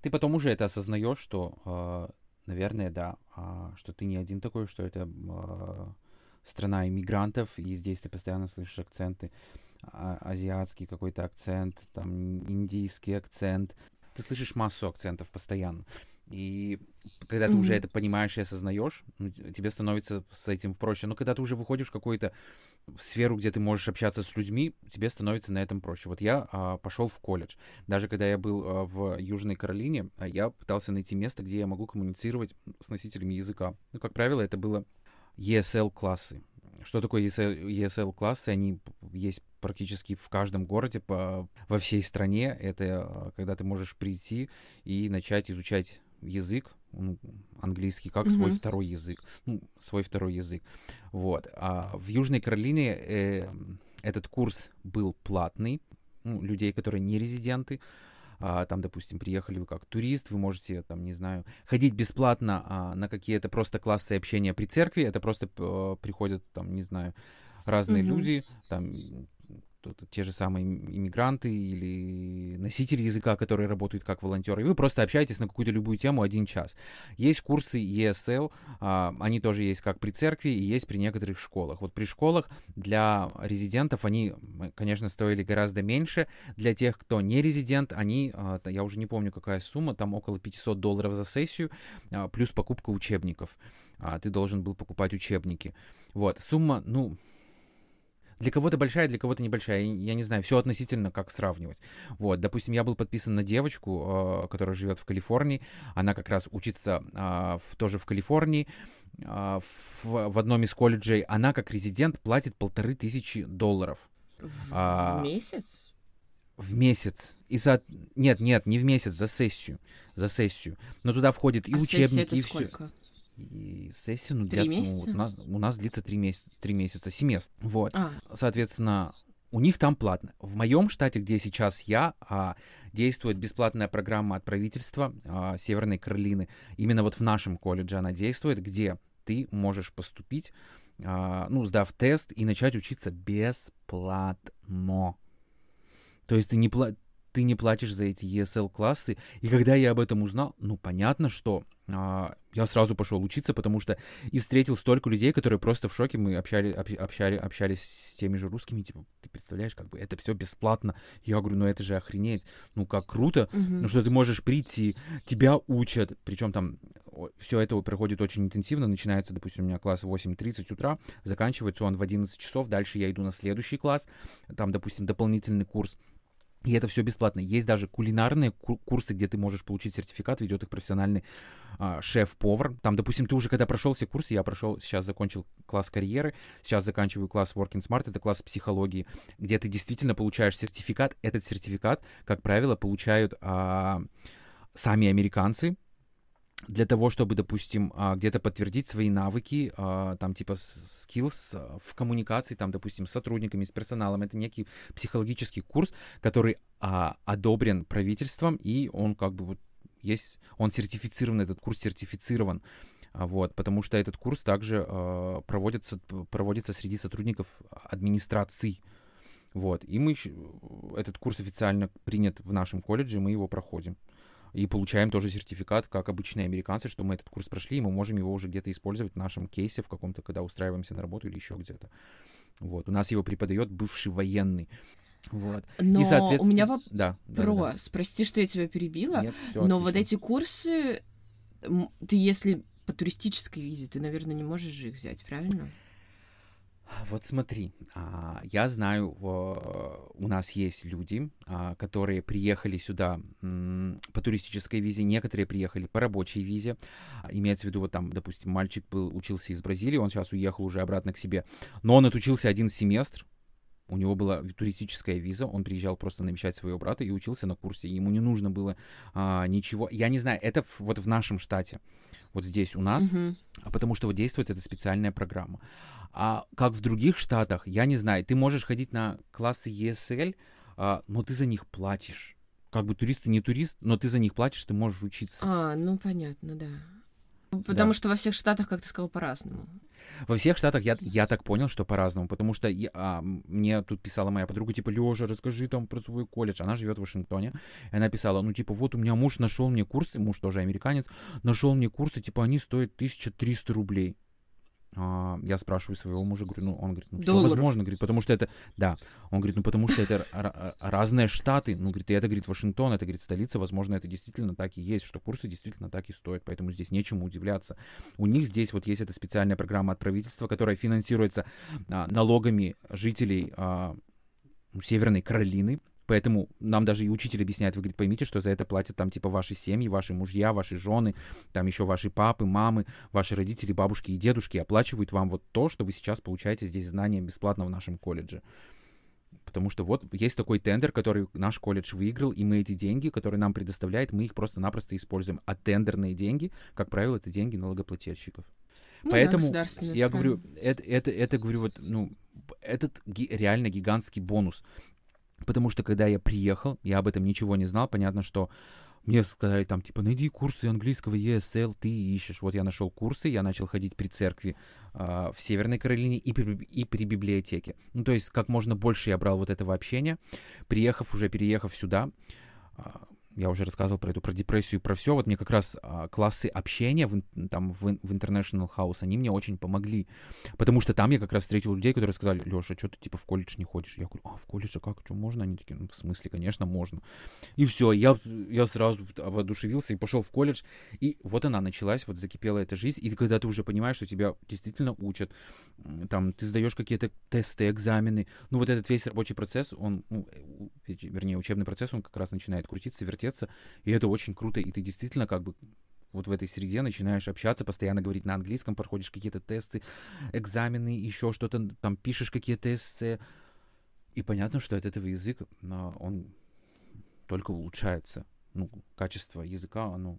ты потом уже это осознаешь, что, а, наверное, да, а, что ты не один такой, что это а, страна иммигрантов, и здесь ты постоянно слышишь акценты, а, азиатский какой-то акцент, там индийский акцент. Ты слышишь массу акцентов постоянно. И когда ты уже Мгм. это понимаешь и осознаешь, ну, тебе становится с этим проще. Но когда ты уже выходишь в какую-то сферу, где ты можешь общаться с людьми, тебе становится на этом проще. Вот я а, пошел в колледж. Даже когда я был а, в Южной Каролине, а, я пытался найти место, где я могу коммуницировать с носителями языка. Ну, как правило, это было ESL-классы. Что такое ESL, ESL-классы? Они есть практически в каждом городе по, во всей стране. Это а, когда ты можешь прийти и начать изучать язык, ну, английский, как свой Мгм. второй язык. Ну, свой второй язык. Вот. А в Южной Каролине э, этот курс был платный. Ну, людей, которые не резиденты. А, там, допустим, приехали вы как турист, вы можете, там, не знаю, ходить бесплатно а, на какие-то просто классы общения при церкви. Это просто э, приходят, там, не знаю, разные Мгм. люди, там, те же самые им- иммигранты или носители языка, которые работают как волонтеры, и вы просто общаетесь на какую-то любую тему один час. Есть курсы ESL, а, они тоже есть как при церкви и есть при некоторых школах. Вот при школах для резидентов они, конечно, стоили гораздо меньше. Для тех, кто не резидент, они, а, я уже не помню, какая сумма, там около 500 долларов за сессию, а, плюс покупка учебников. Ты должен был покупать учебники. Вот, сумма, ну, для кого-то большая, для кого-то небольшая. Я не знаю, все относительно, как сравнивать. Вот, допустим, я был подписан на девочку, э, которая живет в Калифорнии. Она как раз учится а, в- тоже в Калифорнии, в, в одном из колледжей. Она как резидент платит полторы тысячи долларов В А, месяц? в месяц. И за... Нет, нет, не в месяц, за сессию. За сессию. Но туда входит и а учебники, и все. сколько? И сессия, ну, ну, месяца? у, нас, у нас длится три месяца, три месяца, семестр. Вот А, соответственно, у них там платно. В моем штате, где сейчас я, а, действует бесплатная программа от правительства а, Северной Каролины. Именно вот в нашем колледже она действует, где ты можешь поступить, а, ну, сдав тест и начать учиться бесплатно. То есть ты не, пла- ты не платишь за эти ESL-классы. И когда я об этом узнал, ну, понятно, что а, я сразу пошел учиться, потому что и встретил столько людей, которые просто в шоке. Мы общали, об- общали, общались с теми же русскими, типа, ты представляешь, как бы это все бесплатно. Я говорю, ну это же охренеть. Ну как круто, мгм. ну что ты можешь прийти, тебя учат, причем там все это проходит очень интенсивно, начинается, допустим, у меня класс в 8.30 утра, заканчивается он в 11 часов, дальше я иду на следующий класс, там, допустим, дополнительный курс, и это все бесплатно. Есть даже кулинарные ку- курсы, где ты можешь получить сертификат, ведет их профессиональный а, шеф-повар. Там, допустим, ты уже когда прошел все курсы, я прошел, сейчас закончил класс карьеры, сейчас заканчиваю класс Working Smart, это класс психологии, где ты действительно получаешь сертификат. Этот сертификат, как правило, получают а, сами американцы, для того, чтобы, допустим, а, где-то подтвердить свои навыки, а, там, типа, skills а, в коммуникации, там, допустим, с сотрудниками, с персоналом. Это некий психологический курс, который одобрен правительством, и он как бы вот есть, он сертифицирован, этот курс сертифицирован. Вот, потому что этот курс также проводится, проводится среди сотрудников администрации. Вот, и мы, этот курс официально принят в нашем колледже, мы его проходим. И получаем тоже сертификат, как обычные американцы, что мы этот курс прошли, и мы можем его уже где-то использовать в нашем кейсе, в каком-то, когда устраиваемся на работу или еще где-то. Вот. У нас его преподает бывший военный. Вот. Но и, у соответственно... меня Да, да, да, да. вопрос. Прости, что я тебя перебила. Нет, всё Но вот отлично. эти курсы, ты если по туристической визе, ты, наверное, не можешь же их взять, правильно? Вот смотри, а, я знаю, в- у нас есть люди, а, которые приехали сюда по туристической визе, некоторые приехали по рабочей визе. А, Имеется в виду, вот там, допустим, мальчик был, учился из Бразилии, он сейчас уехал уже обратно к себе, но он отучился один семестр, у него была туристическая виза, он приезжал просто навещать своего брата и учился на курсе, ему не нужно было а, ничего. Я не знаю, это в- вот в нашем штате, вот здесь у нас, Мгм. а потому что вот действует эта специальная программа. А как в других штатах, я не знаю, ты можешь ходить на классы ESL, а, но ты за них платишь. Как бы турист ты не турист, но ты за них платишь, ты можешь учиться. А, ну понятно, да. Потому что во всех штатах, как ты сказал, по-разному. Во всех штатах я, я так понял, что по-разному, потому что я- а, мне тут писала моя подруга, типа, Лёша, расскажи там про свой колледж. Она живет в Вашингтоне, и она писала, ну, типа, вот у меня муж нашел мне курсы, муж тоже американец, нашел мне курсы, типа, они стоят 1300 рублей. А, я спрашиваю своего мужа, говорю, ну, он говорит, ну, все возможно, говорит, потому что это, да, он говорит, ну, потому что это ра- ра- разные штаты, ну, говорит, и это, говорит, Вашингтон, это, говорит, столица, возможно, это действительно так и есть, что курсы действительно так и стоят, поэтому здесь нечему удивляться. У них здесь вот есть эта специальная программа от правительства, которая финансируется а, налогами жителей а, Северной Каролины. Поэтому нам даже и учитель объясняет, вы, говорит, поймите, что за это платят там типа ваши семьи, ваши мужья, ваши жены, там еще ваши папы, мамы, ваши родители, бабушки и дедушки оплачивают вам вот то, что вы сейчас получаете здесь знания бесплатно в нашем колледже. Потому что вот есть такой тендер, который наш колледж выиграл, и мы эти деньги, которые нам предоставляет, мы их просто-напросто используем. А тендерные деньги, как правило, это деньги налогоплательщиков. Ну да, Поэтому государственные, я говорю, это, это, это, говорю, вот, ну, этот ги- реально гигантский бонус. Потому что, когда я приехал, я об этом ничего не знал. Понятно, что мне сказали там, типа, найди курсы английского ESL, ты ищешь. Вот я нашел курсы, я начал ходить при церкви э, в Северной Каролине и при, и при библиотеке. Ну, то есть, как можно больше я брал вот этого общения. Приехав, уже переехав сюда, э, я уже рассказывал про эту, про депрессию, про все. Вот мне как раз а, классы общения в, там в, в International House, они мне очень помогли. Потому что там я как раз встретил людей, которые сказали, Леша, что ты типа в колледж не ходишь? Я говорю, а, в колледж, а как, что, можно? Они такие, ну, в смысле, конечно, можно. И все, я, я сразу воодушевился и пошел в колледж. И вот она началась, вот закипела эта жизнь. И когда ты уже понимаешь, что тебя действительно учат, там, ты сдаешь какие-то тесты, экзамены, ну, вот этот весь рабочий процесс, он, ну, э, вернее, учебный процесс, он как раз начинает крутиться, вертеться, вертеться, и это очень круто, и ты действительно как бы вот в этой среде начинаешь общаться, постоянно говорить на английском, проходишь какие-то тесты, экзамены, еще что-то, там пишешь какие-то эссе, и понятно, что от этого язык, он только улучшается. Ну, качество языка, оно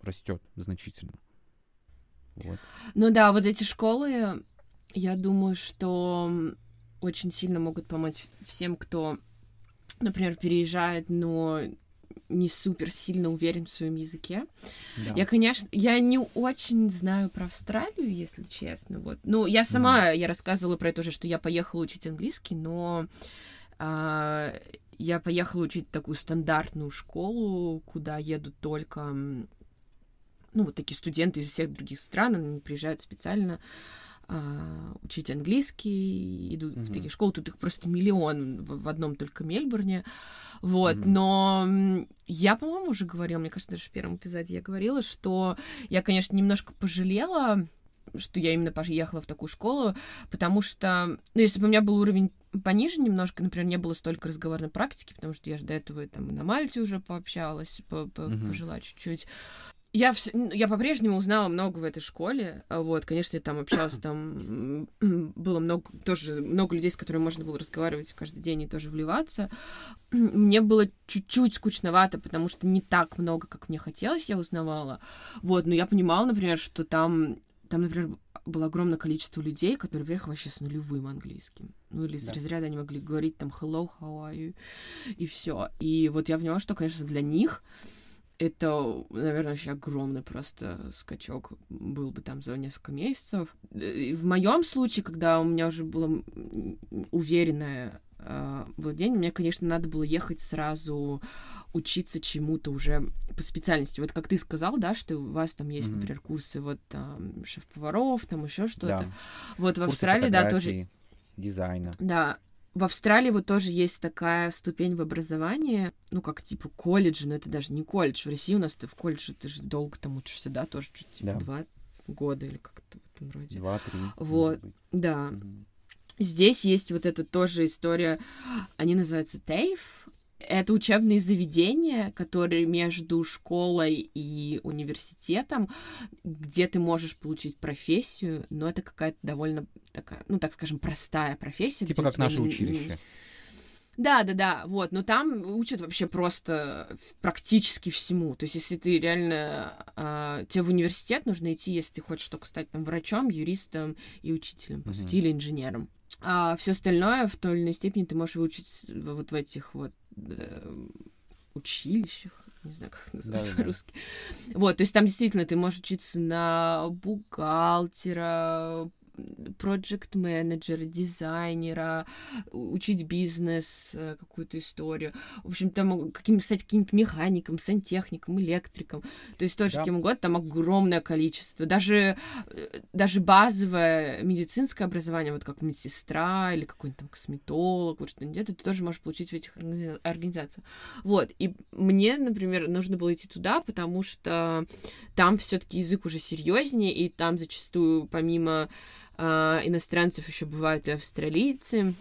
растет значительно. Вот. Ну да, вот эти школы, я думаю, что очень сильно могут помочь всем, кто, например, переезжает, но не супер сильно уверен в своем языке. Да. Я, конечно, я не очень знаю про Австралию, если честно. Вот. Ну, я сама, mm. я рассказывала про это уже, что я поехала учить английский, но а, я поехала учить такую стандартную школу, куда едут только ну, вот такие студенты из всех других стран, они приезжают специально а, учить английский, идут mm-hmm. в такие школы, тут их просто миллион в, в одном только Мельбурне, вот, mm-hmm. но я, по-моему, уже говорила, мне кажется, даже в первом эпизоде я говорила, что я, конечно, немножко пожалела, что я именно поехала в такую школу, потому что, ну, если бы у меня был уровень пониже немножко, например, не было столько разговорной практики, потому что я же до этого там на Мальте уже пообщалась, по -по mm-hmm. пожила чуть-чуть, я, вс... я по-прежнему узнала много в этой школе. А вот, конечно, я там общалась, там было много, тоже много людей, с которыми можно было разговаривать каждый день и тоже вливаться. Мне было чуть-чуть скучновато, потому что не так много, как мне хотелось, я узнавала. Вот, но я понимала, например, что там, там, например, было огромное количество людей, которые приехали вообще с нулевым английским. Ну, или из да. разряда они могли говорить там hello, how are you, и все. И вот я поняла, что, конечно, для них это, наверное, вообще огромный просто скачок был бы там за несколько месяцев. И в моем случае, когда у меня уже было уверенное э, владение, мне, конечно, надо было ехать сразу учиться чему-то уже по специальности. Вот как ты сказал, да, что у вас там есть, mm-hmm. например, курсы вот там шеф-поваров, там еще что-то. Да. Вот в Австралии, да, тоже дизайна. Да, в Австралии вот тоже есть такая ступень в образовании, ну, как типа колледж, но это даже не колледж. В России у нас ты в колледже, ты же долго там учишься, да, тоже чуть типа да. два года или как-то в этом роде. Два-три. Вот, да. Здесь есть вот эта тоже история, они называются TAFE, это учебные заведения, которые между школой и университетом, где ты можешь получить профессию, но это какая-то довольно такая, ну, так скажем, простая профессия. Типа как наше училище. Да, да, да, вот, но там учат вообще просто практически всему. То есть, если ты реально... Э, тебе в университет нужно идти, если ты хочешь только стать там врачом, юристом и учителем, по mm-hmm. сути, или инженером. А все остальное в той или иной степени ты можешь выучить вот в этих вот училищах, не знаю, как называть да, по-русски. Да. Вот, то есть там действительно ты можешь учиться на бухгалтера, проект менеджера, дизайнера, учить бизнес, э, какую-то историю. В общем, там каким стать каким-то механиком, сантехником, электриком. То есть тоже да. кем угодно, там огромное количество. Даже, э, даже базовое медицинское образование, вот как медсестра или какой-нибудь там косметолог, вот что-нибудь, это ты тоже можешь получить в этих организациях. Вот. И мне, например, нужно было идти туда, потому что там все-таки язык уже серьезнее, и там зачастую помимо а, иностранцев еще бывают и австралийцы.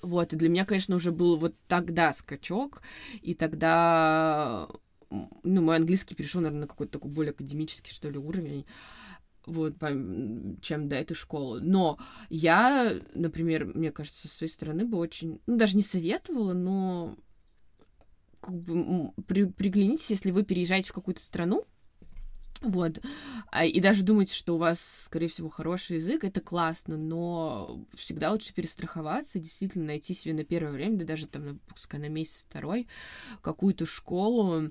Вот, и для меня, конечно, уже был вот тогда скачок, и тогда, ну, мой английский перешел, наверное, на какой-то такой более академический, что ли, уровень вот, чем до этой школы. Но я, например, мне кажется, со своей стороны бы очень, ну, даже не советовала, но как бы при, приглянитесь, если вы переезжаете в какую-то страну, Вот. А, И даже думать, что у вас, скорее всего, хороший язык, это классно, но всегда лучше перестраховаться, действительно найти себе на первое время, да даже там, на, пускай на месяц-второй, какую-то школу.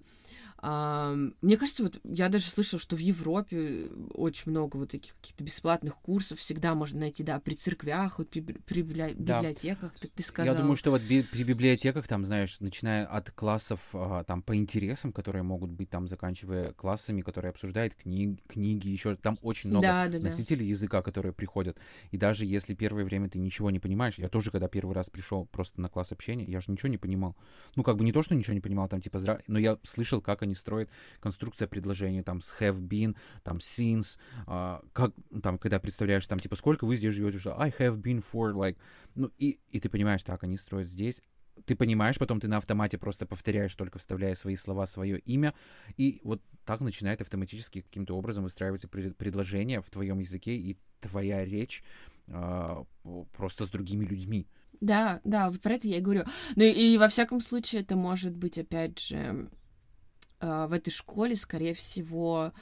Мне кажется, вот я даже слышала, что в Европе очень много вот таких каких-то бесплатных курсов всегда можно найти, да, при церквях, вот при, при библи- Да. библиотеках, так ты сказал. Я думаю, что вот би- при библиотеках, там, знаешь, начиная от классов а, там по интересам, которые могут быть там, заканчивая классами, которые обсуждают кни- книги, еще там очень много Да, да, да. носителей языка, которые приходят. И даже если первое время ты ничего не понимаешь, я тоже, когда первый раз пришел просто на класс общения, я же ничего не понимал. Ну, как бы не то, что ничего не понимал, там, типа, здра... но я слышал, как они строят конструкция предложения, там, с have been, там, since, а, как, там, когда представляешь, там, типа, сколько вы здесь живете, что I have been for, like, ну, и, и ты понимаешь, так, они строят здесь, ты понимаешь, потом ты на автомате просто повторяешь, только вставляя свои слова, свое имя, и вот так начинает автоматически каким-то образом выстраиваться пред- предложение в твоем языке, и твоя речь а, просто с другими людьми. Да, да, вот про это я и говорю. Ну и, и во всяком случае это может быть, опять же, в этой школе, скорее всего,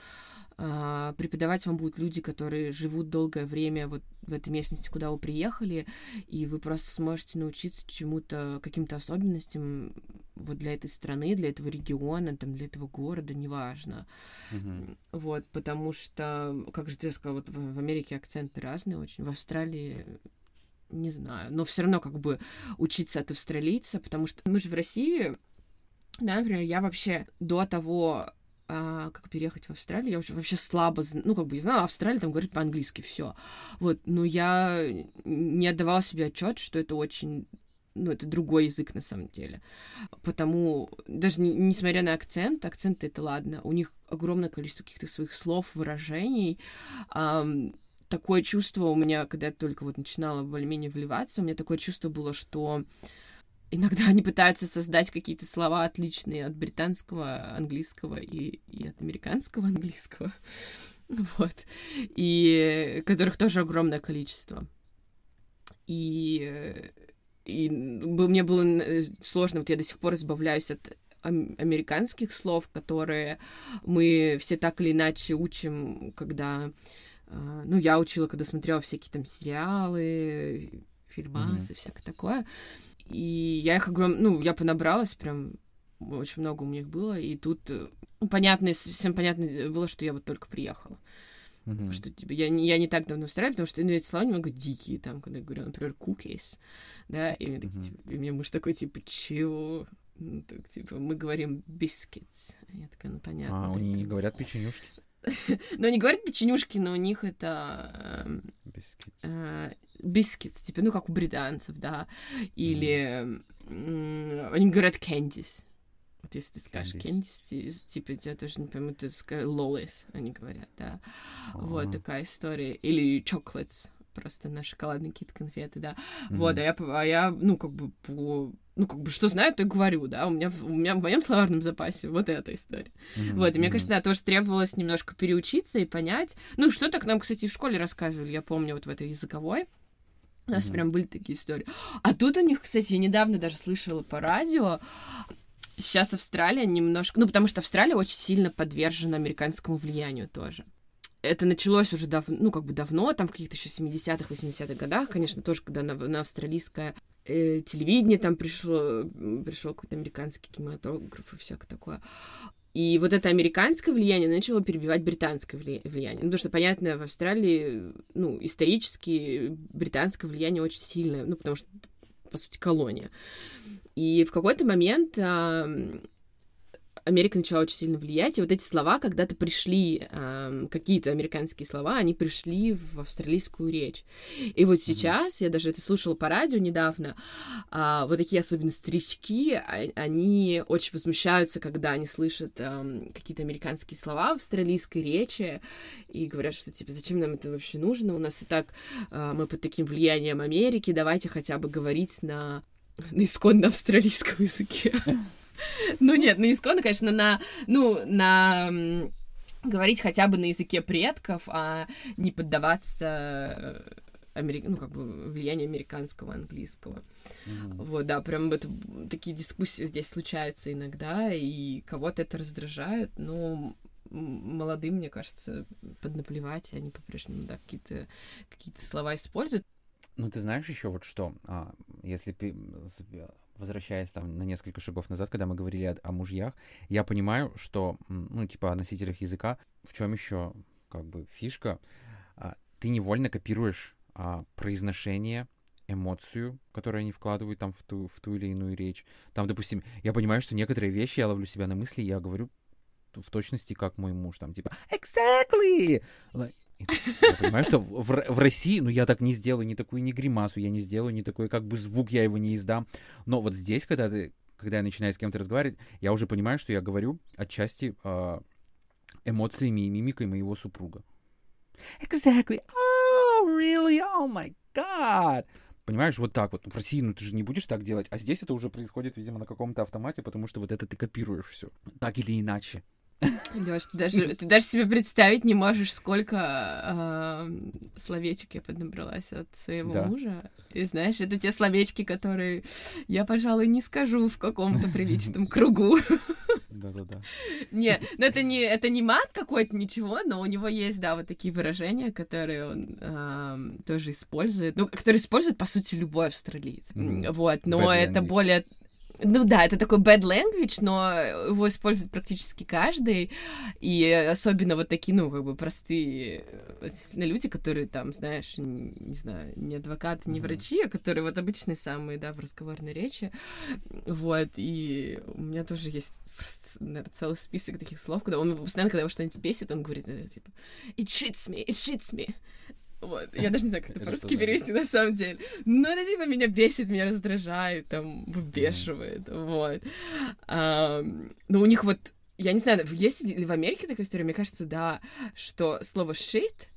а, преподавать вам будут люди, которые живут долгое время вот в этой местности, куда вы приехали, и вы просто сможете научиться чему-то, каким-то особенностям вот для этой страны, для этого региона, там, для этого города, неважно. Мгм. Вот, потому что, как же ты сказал, вот в, в Америке акценты разные очень, в Австралии не знаю, но все равно как бы учиться от австралийца, потому что мы же в России, да, например, я вообще до того, а, как переехать в Австралию, я уже вообще слабо, ну, как бы, я знала, Австралия там говорит по-английски, все. Вот, но я не отдавала себе отчет, что это очень ну, это другой язык на самом деле. Потому, даже не- несмотря на акцент, акценты это ладно, у них огромное количество каких-то своих слов, выражений. Ам, такое чувство у меня, когда я только вот начинала более-менее вливаться, у меня такое чувство было, что иногда они пытаются создать какие-то слова отличные от британского английского и, и от американского английского. Вот. И которых тоже огромное количество. И, и мне было э, сложно, вот я до сих пор избавляюсь от ам- американских слов, которые мы все так или иначе учим, когда... а, Ну, я учила, когда смотрела всякие там сериалы, фильмасы, всякое такое. И я их огром... Ну, я понабралась прям очень много у меня их было, и тут э, ну, понятно, всем понятно было, что я вот только приехала. Мгм. Что типа, я, не- я не так давно в Австралии, потому что ну, эти слова немного дикие, там, когда я говорю, например, cookies, да, и, мне такие, Мгм. типа, и мне муж такой, типа, чего? Ну, так, типа, мы говорим biscuits. Я такая, ну, понятно. А, они не британцы». говорят печенюшки? Ну, они говорят печенюшки, но у них это эм, Бисквит. э, типа, ну, как у британцев, да. Или они говорят candies. Вот если ты скажешь ти- типа, я тоже не пойму, ты скажешь lollies, они говорят, да. Вот Ага. такая история. Или chocolates, просто на шоколадные какие-то конфеты, да. Вот, Мгм. а я, а я, ну, как бы по... Ну, как бы, что знаю, то и говорю, да. У меня, у меня в моем словарном запасе вот эта история. Мгм, Вот, и мне кажется, да, тоже требовалось немножко переучиться и понять. Ну, что-то к нам, кстати, в школе рассказывали, я помню, вот в этой языковой. У нас Мгм. прям были такие истории. А тут у них, кстати, я недавно даже слышала по радио, сейчас Австралия немножко... Ну, потому что Австралия очень сильно подвержена американскому влиянию тоже. Это началось уже давно, ну, как бы давно, там в каких-то еще 70-х, 80-х годах, конечно, тоже, когда на, на австралийское э, телевидение там пришло, пришел какой-то американский кинематограф и всякое такое. И вот это американское влияние начало перебивать британское вли- влияние. Ну, потому что, понятно, в Австралии, ну, исторически британское влияние очень сильное, ну, потому что, по сути, колония. И в какой-то момент Америка начала очень сильно влиять, и вот эти слова когда-то пришли, ам, какие-то американские слова, они пришли в австралийскую речь. И вот сейчас, я даже это слушала по радио недавно, а, вот такие особенно старички, а- они очень возмущаются, когда они слышат ам, какие-то американские слова в австралийской речи, и говорят, что, типа, зачем нам это вообще нужно, у нас и так а, мы под таким влиянием Америки, давайте хотя бы говорить на, на исконно австралийском языке. Ну нет, на исконно, конечно, на, ну, на говорить хотя бы на языке предков, а не поддаваться э, амери- ну, как бы влиянию американского, английского. Мгм. Вот, да, прям это, такие дискуссии здесь случаются иногда, и кого-то это раздражает, но молодым, мне кажется, поднаплевать, они по-прежнему, да, какие-то какие слова используют. Ну, ты знаешь еще вот что, а, если возвращаясь там на несколько шагов назад, когда мы говорили о, о мужьях, я понимаю, что, ну, типа о носителях языка, в чем еще как бы фишка, а, ты невольно копируешь а, произношение, эмоцию, которую они вкладывают там в ту, в ту или иную речь. Там, допустим, я понимаю, что некоторые вещи я ловлю себя на мысли, я говорю в точности, как мой муж, там, типа, exactly! Like, Я понимаю, что в, в России, ну, я так не сделаю ни такую ни гримасу, я не сделаю ни такой, как бы, звук, я его не издам. Но вот здесь, когда ты, когда я начинаю с кем-то разговаривать, я уже понимаю, что я говорю отчасти а, эмоциями и мимикой моего супруга. Exactly. Oh, really? Oh my god. Понимаешь, вот так вот. В России, ну ты же не будешь так делать. А здесь это уже происходит, видимо, на каком-то автомате, потому что вот это ты копируешь все. Так или иначе. Лёш, ты даже, ты даже себе представить не можешь, сколько а, словечек я поднабралась от своего Да. мужа. И знаешь, это те словечки, которые я, пожалуй, не скажу в каком-то приличном кругу. Да-да-да. Не, ну это не, это не мат какой-то, ничего, но у него есть, да, вот такие выражения, которые он ам, тоже использует, ну, которые использует, по сути, любой австралиец. Мгм. Вот, но Bad это language. более... Ну да, это такой bad language, но его использует практически каждый, и особенно вот такие, ну, как бы простые э, люди, которые там, знаешь, н- не знаю, не адвокаты, не врачи, а которые вот обычные самые, да, в разговорной речи, вот, и у меня тоже есть просто, наверное, целый список таких слов, когда он постоянно, когда его что-нибудь бесит, он говорит, э, типа, it shits me, it shits me. Вот. Я даже не знаю, как это по-русски перевести на самом деле. Но это типа меня бесит, меня раздражает, там, выбешивает. Вот. Но у них вот, я не знаю, есть ли в Америке такая история? Мне кажется, да, что слово shit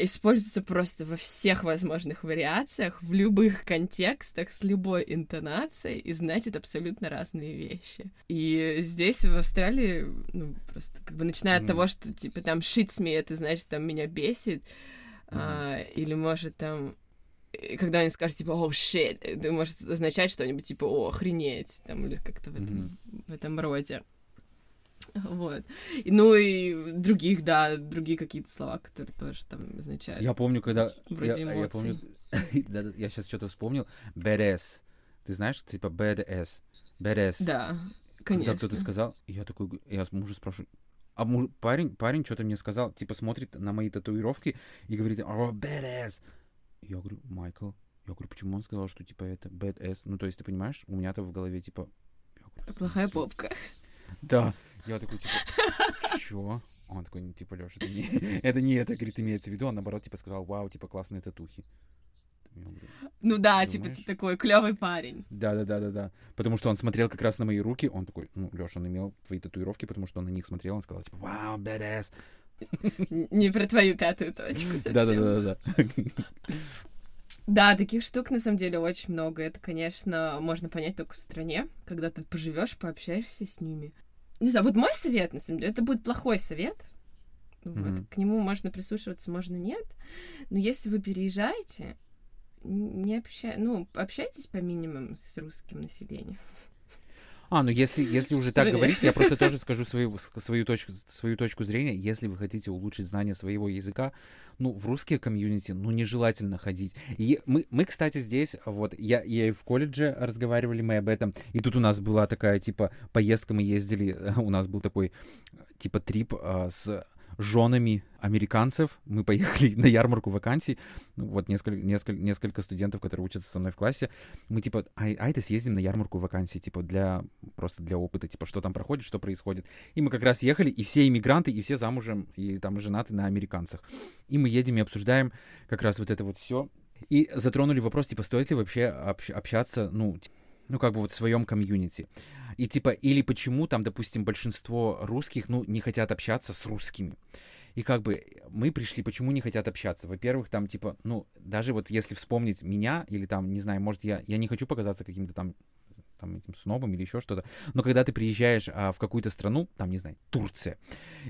используется просто во всех возможных вариациях, в любых контекстах, с любой интонацией, и значит абсолютно разные вещи. И здесь, в Австралии, ну, просто как бы начиная от Мгм. того, что, типа, там shits me, это значит, там, меня бесит, а, или может там когда они скажут, типа, о, shit, это может означать что-нибудь, типа, о, охренеть, там, или как-то в этом, в этом роде. Вот. И, ну и других, да, другие какие-то слова, которые тоже там означают. Я помню, когда... Вроде я, я помню... Я сейчас что-то вспомнил. BDS. Ты знаешь, типа BDS. BDS. Да, Когда конечно. кто-то сказал, я такой, я мужа спрашиваю, а муж- парень, парень что-то мне сказал, типа смотрит на мои татуировки и говорит, о, badass. Я говорю, Майкл, я говорю, почему он сказал, что типа это badass? Ну, то есть, ты понимаешь, у меня-то в голове типа... Говорю, «В Плохая смысле?» попка. Да. Я такой, типа, чё? Он такой, типа, Лёша, это не это, не это, говорит, имеется в виду. Он, наоборот, типа, сказал, вау, типа, классные татухи. Ну да, типа, Думаешь? ты такой клевый парень. Да, да, да, да, да. Потому что он смотрел как раз на мои руки. Он такой, ну, Леша, он имел твои татуировки, потому что он на них смотрел. Он сказал, типа, вау, badass. Не про твою пятую точку совсем. Да, да, да, да, да. Таких штук на самом деле очень много. Это, конечно, можно понять только в стране, когда ты поживешь, пообщаешься с ними. Не знаю, вот мой совет, на самом деле, это будет плохой совет. Вот. Мгм. К нему можно прислушиваться, можно нет. Но если вы переезжаете, не общай... ну, общайтесь по минимуму с русским населением. А, ну если, если уже так говорить, я просто тоже скажу свою, свою, точку, свою точку зрения. Если вы хотите улучшить знание своего языка, ну, в русские комьюнити, ну, нежелательно ходить. И мы, мы, кстати, здесь, вот, я, я и в колледже разговаривали мы об этом, и тут у нас была такая, типа, поездка, мы ездили, у нас был такой, типа, трип а, с женами американцев. Мы поехали на ярмарку вакансий. Ну, вот несколько, несколько, несколько студентов, которые учатся со мной в классе. Мы типа, ай, ай-то съездим на ярмарку вакансий, типа, для, просто для опыта, типа, что там проходит, что происходит. И мы как раз ехали, и все иммигранты, и все замужем, и там женаты на американцах. И мы едем и обсуждаем как раз вот это вот все. И затронули вопрос, типа, стоит ли вообще общ- общаться, ну, ну, как бы вот в своем комьюнити. И типа, или почему там, допустим, большинство русских, ну, не хотят общаться с русскими. И как бы мы пришли, почему не хотят общаться? Во-первых, там, типа, ну, даже вот если вспомнить меня, или там, не знаю, может, я, я не хочу показаться каким-то там там этим снобом или еще что-то. Но когда ты приезжаешь а, в какую-то страну, там, не знаю, Турция,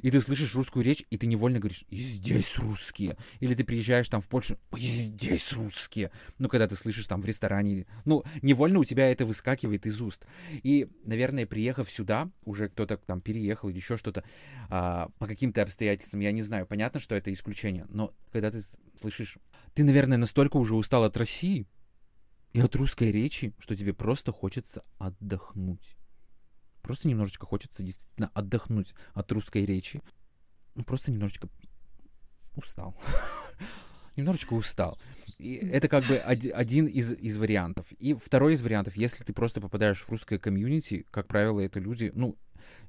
и ты слышишь русскую речь, и ты невольно говоришь, и здесь русские. Или ты приезжаешь там в Польшу, и здесь русские. Ну, когда ты слышишь там в ресторане, ну, невольно у тебя это выскакивает из уст. И, наверное, приехав сюда, уже кто-то там переехал или еще что-то, а, по каким-то обстоятельствам, я не знаю, понятно, что это исключение, но когда ты слышишь, ты, наверное, настолько уже устал от России, и от русской речи, что тебе просто хочется отдохнуть. Просто немножечко хочется действительно отдохнуть от русской речи. Ну, просто немножечко устал. немножечко устал. И это как бы один из, из вариантов. И второй из вариантов, если ты просто попадаешь в русское комьюнити, как правило, это люди, ну,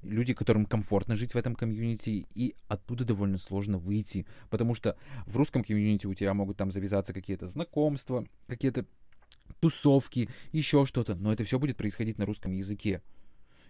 люди, которым комфортно жить в этом комьюнити, и оттуда довольно сложно выйти, потому что в русском комьюнити у тебя могут там завязаться какие-то знакомства, какие-то тусовки, еще что-то, но это все будет происходить на русском языке.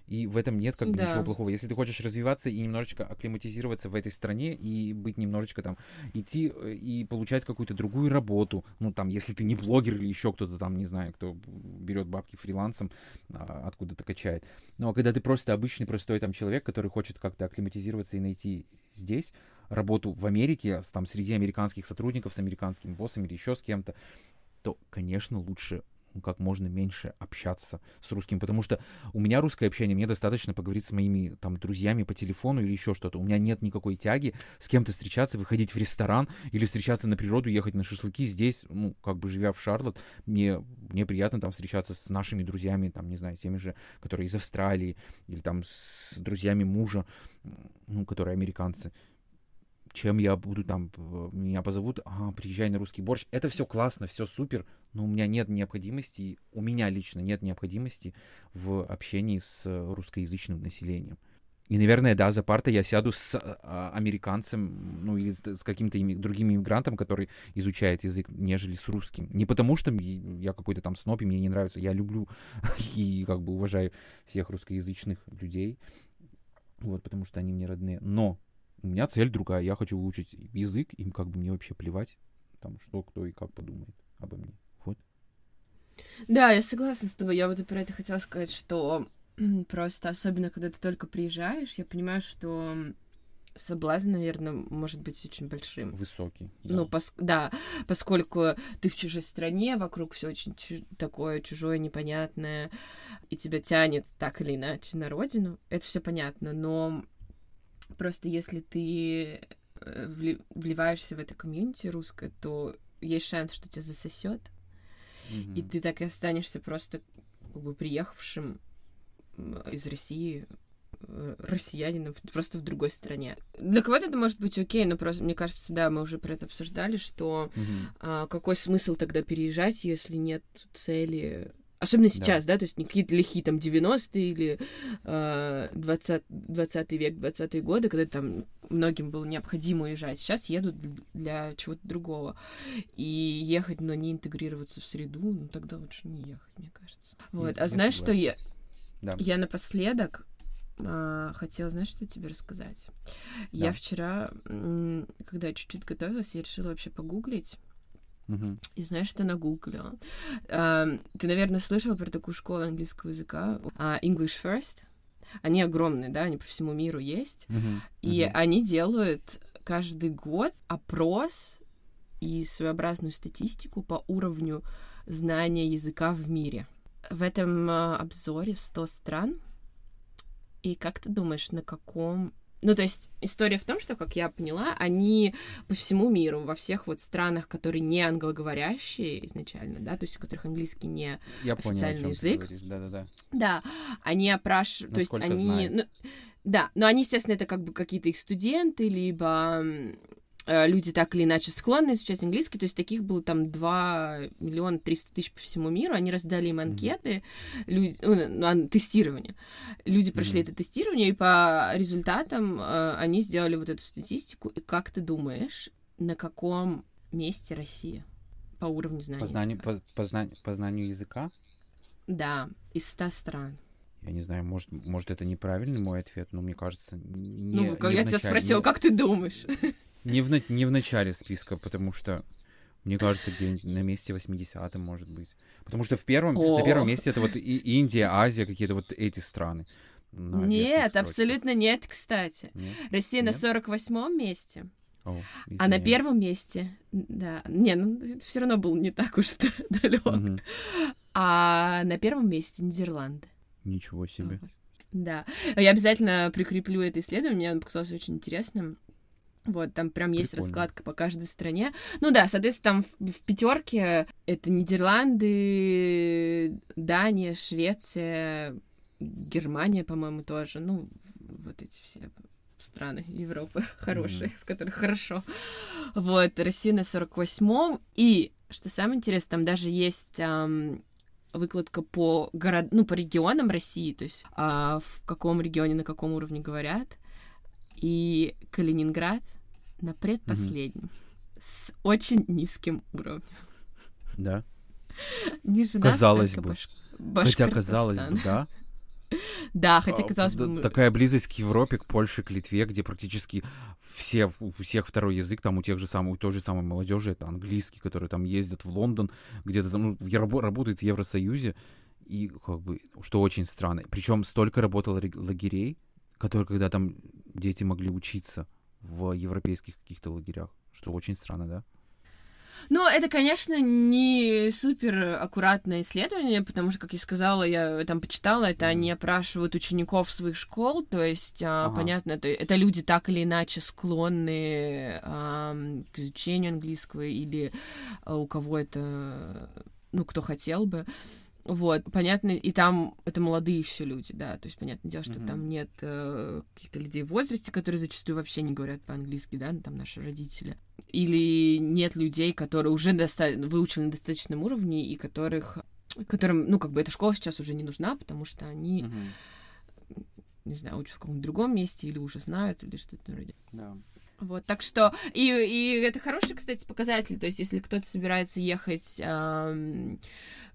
И в этом нет как бы да. ничего плохого. Если ты хочешь развиваться и немножечко акклиматизироваться в этой стране и быть немножечко там, идти э, и получать какую-то другую работу, ну там, если ты не блогер или еще кто-то там, не знаю, кто берет бабки фрилансом, а, откуда-то качает. Но когда ты просто обычный простой там человек, который хочет как-то акклиматизироваться и найти здесь работу в Америке, там среди американских сотрудников, с американским боссом или еще с кем-то, то, конечно, лучше как можно меньше общаться с русским, потому что у меня русское общение, мне достаточно поговорить с моими там друзьями по телефону или еще что-то. У меня нет никакой тяги с кем-то встречаться, выходить в ресторан или встречаться на природу, ехать на шашлыки. Здесь, ну, как бы живя в Шарлотт, мне, мне приятно там встречаться с нашими друзьями, там, не знаю, теми же, которые из Австралии, или там с друзьями мужа, ну, которые американцы чем я буду там, меня позовут, а, приезжай на русский борщ. Это все классно, все супер, но у меня нет необходимости, у меня лично нет необходимости в общении с русскоязычным населением. И, наверное, да, за партой я сяду с а, американцем, ну, или с каким-то другим иммигрантом, который изучает язык, нежели с русским. Не потому, что я какой-то там сноп, и мне не нравится. Я люблю и как бы уважаю всех русскоязычных людей, вот, потому что они мне родные. Но у меня цель другая. Я хочу выучить язык, им как бы мне вообще плевать, там, что кто и как подумает обо мне. Вот. Да, я согласна с тобой. Я вот и про это хотела сказать, что просто, особенно когда ты только приезжаешь, я понимаю, что соблазн, наверное, может быть очень большим. Высокий. Да. Ну, пос да, поскольку ты в чужой стране, вокруг все очень чу такое чужое, непонятное, и тебя тянет так или иначе на родину, это все понятно, но Просто если ты э, вливаешься в это комьюнити русское, то есть шанс, что тебя засосет, mm-hmm. и ты так и останешься просто как бы приехавшим из России э, россиянином просто в другой стране. Для кого-то это может быть окей, но просто, мне кажется, да, мы уже про это обсуждали, что mm-hmm. а, какой смысл тогда переезжать, если нет цели Особенно сейчас, да, да то есть не какие-то лихие там 90-е или э, 20, 20 век, 20-е годы, когда там многим было необходимо уезжать. Сейчас едут для чего-то другого. И ехать, но не интегрироваться в среду, ну тогда лучше не ехать, мне кажется. Вот. а знаешь, что я... Да. Я напоследок а, хотела, знаешь, что тебе рассказать? Да. Я вчера, когда чуть-чуть готовилась, я решила вообще погуглить и знаешь, что нагуглила? Uh, ты, наверное, слышал про такую школу английского языка uh, English First. Они огромные, да, они по всему миру есть. Uh-huh. И uh-huh. они делают каждый год опрос и своеобразную статистику по уровню знания языка в мире. В этом uh, обзоре 100 стран. И как ты думаешь, на каком ну, то есть история в том, что, как я поняла, они по всему миру, во всех вот странах, которые не англоговорящие изначально, да, то есть у которых английский не я официальный понял, язык. Да-да-да. Да, они опрашивают, то есть они... Ну, да, но они, естественно, это как бы какие-то их студенты, либо люди так или иначе склонны изучать английский, то есть таких было там 2 миллиона 300 тысяч по всему миру, они раздали им анкеты, люди, ну, тестирование. Люди прошли mm-hmm. это тестирование, и по результатам э, они сделали вот эту статистику. И как ты думаешь, на каком месте Россия по уровню знания по знанию, языка? По, по, знанию, по знанию языка? Да, из 100 стран. Я не знаю, может, может это неправильный мой ответ, но мне кажется... Не, ну, не я тебя спросила, не... как ты думаешь? Не в, не в начале списка, потому что, мне кажется, где на месте 80 может быть. Потому что в первом, на первом месте это вот и Индия, Азия, какие-то вот эти страны. на Нет, абсолютно нет, кстати. Нет? Россия на Нет? 48-м месте. О, А на первом месте, да, не, ну все равно был не так уж далек. Мгм. А на первом месте Нидерланды. Ничего себе. Да. Я обязательно прикреплю это исследование, мне оно показалось очень интересным. Вот, там прям есть Прикольно. раскладка по каждой стране. Ну да, соответственно, там в, пятерке это Нидерланды, Дания, Швеция, Германия, по-моему, тоже. Ну, вот эти все страны Европы хорошие, в которых хорошо. Вот, Россия на 48-м. И, что самое интересное, там даже есть ам, выкладка по город, ну, по регионам России, то есть а, в каком регионе, на каком уровне говорят. И Калининград на предпоследнем. С очень низким уровнем. Да. Ниже нас Казалось бы. Баш- Хотя казалось бы, да. Да, хотя А, казалось бы... мы- Такая близость к Европе, к Польше, к Литве, где практически все, у всех второй язык, там у тех же самых, у той же самой молодежи это английский, которые там ездят в Лондон, где-то там ну, работают в Евросоюзе, и как бы, что очень странно. Причем столько работало лагерей, которые, когда там дети могли учиться в европейских каких-то лагерях, что очень странно, да? Ну, это, конечно, не супер аккуратное исследование, потому что, как я сказала, я там почитала, это Мгм. они опрашивают учеников своих школ, то есть, а, Ага. понятно, это, это люди так или иначе склонны ам, к изучению английского, или а, у кого это, ну, кто хотел бы. Вот, понятно, и там это молодые все люди, да, то есть понятное дело, что Мгм. там нет э, каких-то людей в возрасте, которые зачастую вообще не говорят по-английски, да, ну, там наши родители. Или нет людей, которые уже доста- выучены на достаточном уровне и которых которым, ну, как бы эта школа сейчас уже не нужна, потому что они, не знаю, учатся в каком-то другом месте или уже знают, или что-то вроде. Да. Вот, так что... И, и это хороший, кстати, показатель. То есть, если кто-то собирается ехать ам,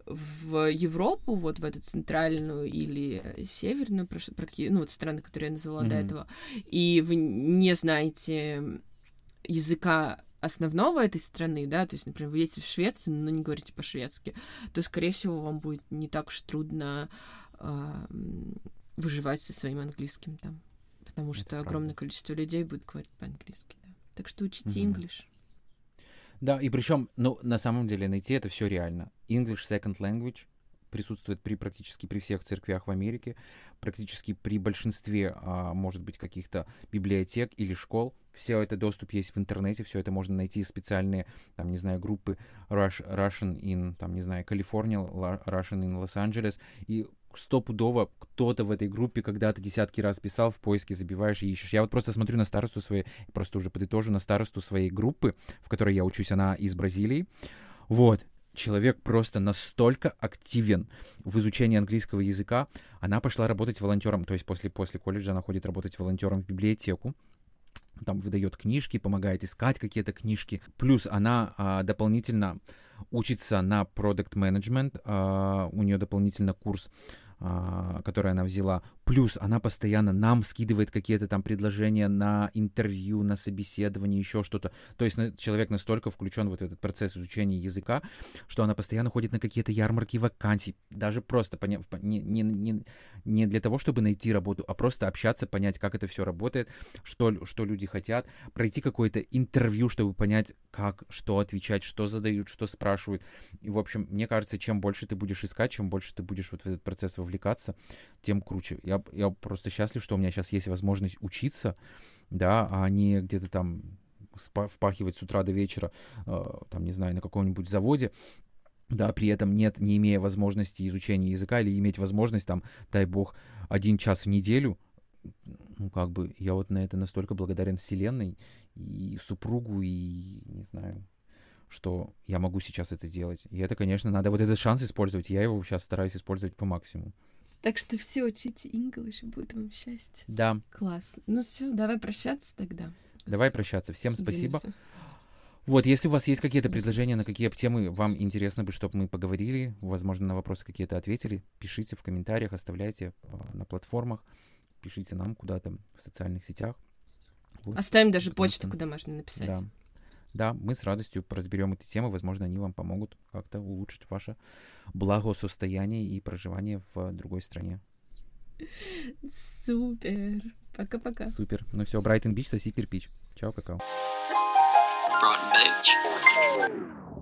в Европу, вот в эту центральную или северную, прош- практи- ну, вот страны, которые я назвала до Мгм. этого, и вы не знаете языка основного этой страны, да, то есть, например, вы едете в Швецию, но не говорите по-шведски, то, скорее всего, вам будет не так уж трудно ам, выживать со своим английским там, потому Это что правда. огромное количество людей будет говорить по-английски, да. Так что учите. English. Да, и причем, ну, на самом деле, найти это все реально. English Second Language присутствует при практически при всех церквях в Америке, практически при большинстве, а, может быть, каких-то библиотек или школ. Все это доступ есть в интернете, все это можно найти специальные, там, не знаю, группы Russian in, там, не знаю, Калифорния, Russian in Лос-Анджелес, и стопудово кто-то в этой группе когда-то десятки раз писал, в поиске забиваешь и ищешь. Я вот просто смотрю на старосту своей, просто уже подытожу на старосту своей группы, в которой я учусь, она из Бразилии. Вот, человек просто настолько активен в изучении английского языка, она пошла работать волонтером, то есть после, после колледжа она ходит работать волонтером в библиотеку, там выдает книжки, помогает искать какие-то книжки. Плюс она а, дополнительно учится на продукт менеджмент, у нее дополнительно курс, а, который она взяла. Плюс она постоянно нам скидывает какие-то там предложения на интервью, на собеседование, еще что-то. То есть человек настолько включен вот в этот процесс изучения языка, что она постоянно ходит на какие-то ярмарки вакансий, даже просто поня- по- не, не, не, не для того, чтобы найти работу, а просто общаться, понять, как это все работает, что, что люди хотят, пройти какое-то интервью, чтобы понять, как, что отвечать, что задают, что спрашивают. И, в общем, мне кажется, чем больше ты будешь искать, чем больше ты будешь вот в этот процесс вовлекаться, тем круче. Я, я просто счастлив, что у меня сейчас есть возможность учиться, да, а не где-то там впахивать с утра до вечера, э, там, не знаю, на каком-нибудь заводе, да, при этом нет, не имея возможности изучения языка или иметь возможность, там, дай бог, один час в неделю, ну, как бы, я вот на это настолько благодарен Вселенной и супругу, и, не знаю, что я могу сейчас это делать. И это, конечно, надо вот этот шанс использовать. Я его сейчас стараюсь использовать по максимуму. Так что все учите English, и будет вам счастье. Да, Классно. Ну все, давай прощаться тогда. давай прощаться. Всем спасибо. Увидимся. Вот, если у вас есть какие-то предложения, на какие темы вам интересно бы, чтобы мы поговорили, возможно, на вопросы какие-то ответили, пишите в комментариях, оставляйте э, на платформах, пишите нам куда-то в социальных сетях. Вот. Оставим даже почту, куда можно написать. Да. Да, мы с радостью разберем эти темы. Возможно, они вам помогут как-то улучшить ваше благосостояние и проживание в другой стране. Супер. Пока-пока. Супер. Ну все, Брайтон Бич, соси кирпич. Чао, какао. Broughton Beach.